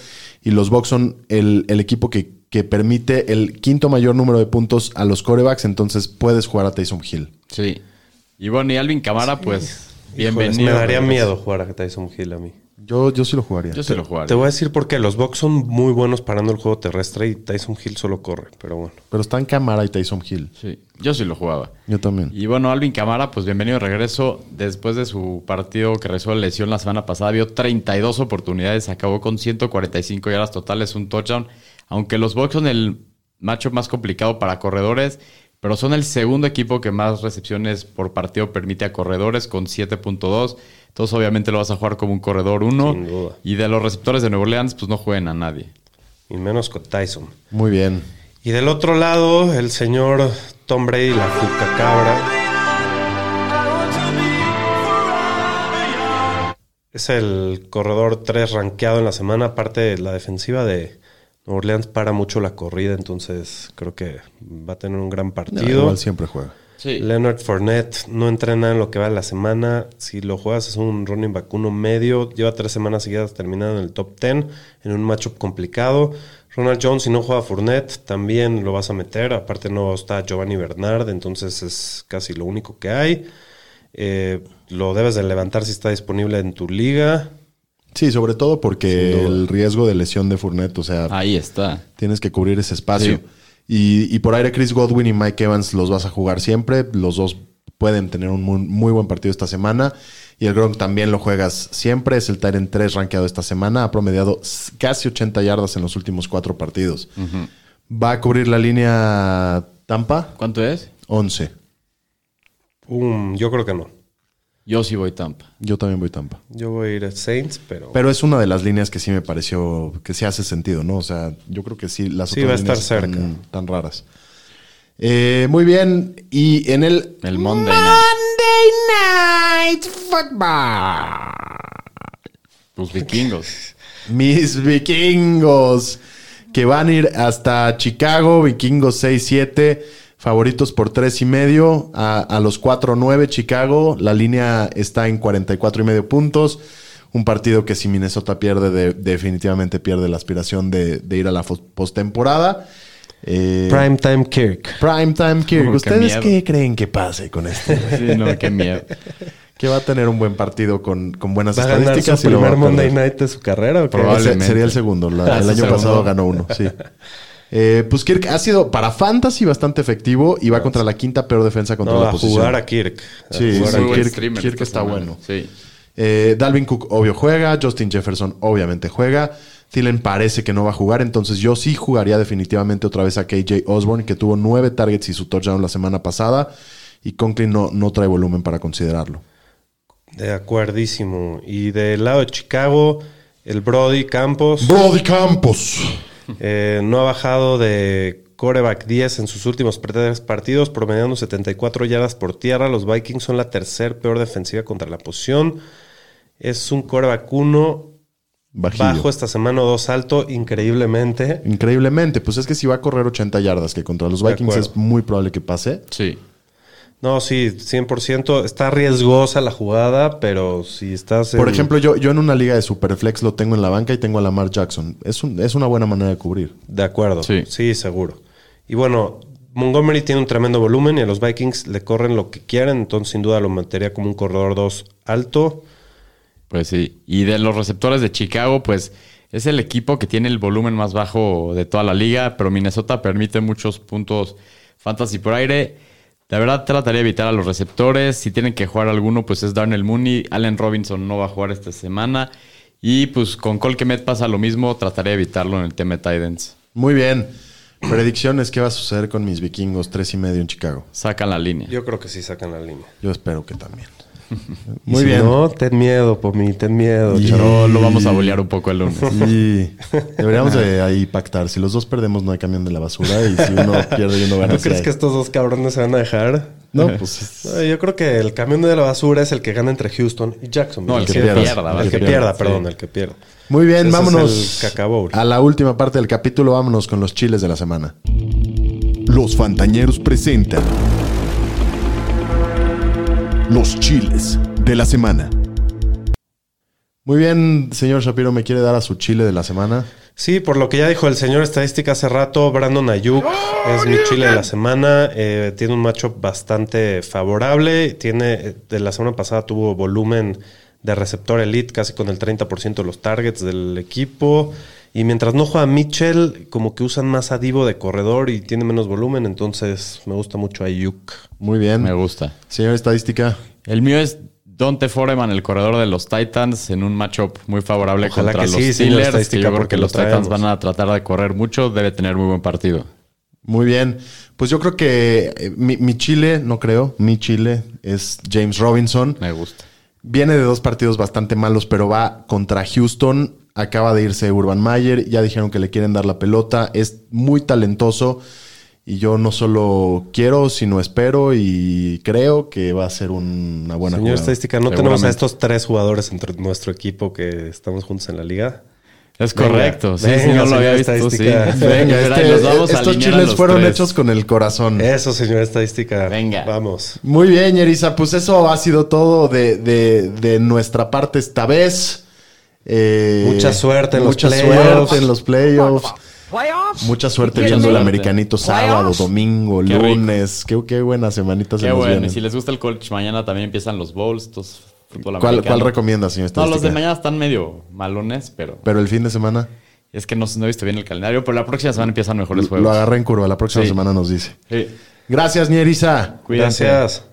Y los Bucks son el, el equipo que, que permite el quinto mayor número de puntos a los corebacks. Entonces puedes jugar a Taysom Hill. Sí. Y bueno, y Alvin Camara, pues, Híjoles, bienvenido. me daría miedo jugar a Tyson Hill a mí. Yo, yo sí lo jugaría. Yo se lo jugaría. Te voy a decir por qué. Los Bucks son muy buenos parando el juego terrestre y Tyson Hill solo corre. Pero bueno. Pero están Camara y Taysom Hill. Sí, yo sí lo jugaba. Yo también. Y bueno, Alvin Camara, pues bienvenido de regreso. Después de su partido que de lesión la semana pasada, vio 32 oportunidades, acabó con 145 yardas totales, un touchdown. Aunque los Bucks son el macho más complicado para corredores, pero son el segundo equipo que más recepciones por partido permite a corredores con 7.2. Entonces, obviamente lo vas a jugar como un corredor 1. Sin duda. Y de los receptores de Nueva Orleans, pues no jueguen a nadie. Y menos con Tyson. Muy bien. Y del otro lado, el señor Tom Brady, la Fuca Cabra. Es el corredor 3 rankeado en la semana. Aparte, la defensiva de Nueva Orleans para mucho la corrida. Entonces, creo que va a tener un gran No, partido. igual siempre juega. Sí. Leonard Fournette no entrena en lo que va de la semana. Si lo juegas es un running back uno medio. Lleva tres semanas seguidas terminando en el top 10 en un matchup complicado. Ronald Jones, si no juega Fournette, también lo vas a meter. Aparte no está Giovanni Bernard, entonces es casi lo único que hay. Eh, lo debes de levantar si está disponible en tu liga. Sí, sobre todo porque el riesgo de lesión de Fournette, o sea, Ahí está. tienes que cubrir ese espacio. Sí. Y, y por aire Chris Godwin y Mike Evans los vas a jugar siempre. Los dos pueden tener un muy, muy buen partido esta semana. Y el Gronk también lo juegas siempre. Es el Tyrant 3 rankeado esta semana. Ha promediado casi 80 yardas en los últimos cuatro partidos. Va a cubrir la línea Tampa ¿Cuánto es? 11. Um, yo creo que no. Yo sí voy Tampa. Yo también voy Tampa. Yo voy a ir a Saints, pero, Pero es una de las líneas que sí me pareció que sí hace sentido, ¿no? O sea, yo creo que sí, las Sí, otras va a estar líneas están cerca. tan raras. Eh, muy bien. Y en el El Monday Night. Los vikingos. *laughs* Mis vikingos que van a ir hasta Chicago, vikingos 6-7, favoritos por 3 y medio, a, a los 4-9 Chicago, la línea está en 44 y medio puntos, un partido que si Minnesota pierde, de- definitivamente pierde la aspiración de, de ir a la postemporada. Eh, Primetime Kirk. Primetime Kirk, Oh, ¿ustedes qué creen que pase con esto? *laughs* Sí, no, qué miedo. que va a tener un buen partido con, con buenas ¿Va a ganar su estadísticas va a primer Monday. Night de su carrera o qué? Probablemente. sería el segundo. La- Ah, el su año segundo. pasado ganó uno, sí. *laughs* Eh, pues Kirk ha sido para Fantasy bastante efectivo y va contra la quinta peor defensa contra No, la a posición. jugar a Kirk. A Sí, jugar sí, a Kirk- Kirk está semana. bueno. Sí. Eh, Dalvin Cook, obvio, juega. Justin Jefferson, obviamente, juega. Thielen parece que no va a jugar. Entonces, yo sí jugaría definitivamente otra vez a KJ Osborne, que tuvo nueve targets y su touchdown la semana pasada. Y Conklin no, no trae volumen para considerarlo. De acuerdísimo. Y del lado de Chicago, el Brody Campos Brody Campos. Eh, no ha bajado de coreback 10 en sus últimos tres partidos, promediando 74 yardas por tierra. Los Vikings son la tercer peor defensiva contra la posición. Es un coreback 1 Bajillo. bajo esta semana, o dos alto, increíblemente. Increíblemente, pues es que si va a correr 80 yardas, que contra los Vikings es muy probable que pase. Sí. No, sí, 100%. Está riesgosa la jugada, pero si estás en- Por ejemplo, yo, yo en una liga de Superflex lo tengo en la banca y tengo a Lamar Jackson. Es, un- es una buena manera de cubrir. De acuerdo. Sí. Sí. seguro. Y bueno, Montgomery tiene un tremendo volumen y a los Vikings le corren lo que quieren, entonces sin duda lo metería como un corredor 2 alto. Pues sí. Y de los receptores de Chicago, pues es el equipo que tiene el volumen más bajo de toda la liga, pero Minnesota permite muchos puntos fantasy por aire. La verdad trataría de evitar a los receptores. Si tienen que jugar alguno, pues es Darnell Mooney. Allen Robinson no va a jugar esta semana. Y pues con Colquemet pasa lo mismo. Trataré de evitarlo en el tema de Titans. Muy bien. Predicciones, ¿qué va a suceder con mis vikingos? Tres y medio en Chicago. Sacan la línea. Yo creo que sí sacan la línea. Yo espero que también. Y Muy si bien. No, ten miedo, Pomi, ten miedo. Y- chavo. No lo vamos a bolear un poco el lunes. *laughs* Sí, *laughs* deberíamos de ahí pactar. Si los dos perdemos, no hay camión de la basura. Y si uno pierde y uno gana, ¿No sí crees que estos dos cabrones se van a dejar? No, pues yo creo que el camión de la basura es el que gana entre Houston y Jackson. No, el que pierda, El, ¿vale? que Que pierda, pierda, perdón, sí. el que pierda. Muy bien, Ese vámonos a la última parte del capítulo. Vámonos con los chiles de la semana. Los Fantañeros presentan Los chiles de la semana. Muy bien, señor Shapiro, ¿me quiere dar a su chile de la semana? Sí, por lo que ya dijo el señor estadística hace rato, Brandon Ayuk es mi chile de la semana. Eh, tiene un matchup bastante favorable. Tiene, eh, de la semana pasada tuvo volumen de receptor elite, casi con el 30% de los targets del equipo. Y mientras no juega Mitchell, como que usan más a Divo de corredor y tiene menos volumen. Entonces me gusta mucho Ayuk. Muy bien. Me gusta. Señor estadística. El mío es Dante Foreman, el corredor de los Titans, en un matchup muy favorable Ojalá contra que los sí, Steelers. que estadística, yo creo porque que lo los Titans van a tratar de correr mucho. Debe tener muy buen partido. Muy bien. Pues yo creo que eh, mi, mi chile, no creo, mi chile es James Robinson. Me gusta. Viene de dos partidos bastante malos, pero va contra Houston. Acaba de irse Urban Mayer. Ya dijeron que le quieren dar la pelota. Es muy talentoso. Y yo no solo quiero, sino espero y creo que va a ser un- una buena Señor jugada. estadística, ¿no tenemos a estos tres jugadores entre nuestro equipo que estamos juntos en la liga? Es Venga, correcto. Sí, venga, sí, no lo señor había visto. Sí. Venga, este- nos vamos a estos a chiles los fueron tres. hechos con el corazón. Eso, señor estadística. Venga. Vamos. Muy bien, Yerisa. Pues eso ha sido todo de, de- de nuestra parte esta vez. Eh, Mucha suerte en los mucha playoffs. suerte en los playoffs. Playoffs? Mucha suerte viendo el americanito sábado, Playoffs? domingo, Qué lunes. Qué, qué buena semanita se Qué nos bueno. vienen. Y si les gusta el college, mañana también empiezan los bowls. Fútbol ¿Cuál, americano. cuál recomienda, señor? No, los de mañana están medio malones, pero Pero el fin de semana es que no, no he visto bien el calendario. Pero la próxima semana empiezan mejores juegos. lo agarré en curva. La próxima Sí. semana nos dice. Sí. Gracias, Ñerisa. Cuídense. Gracias.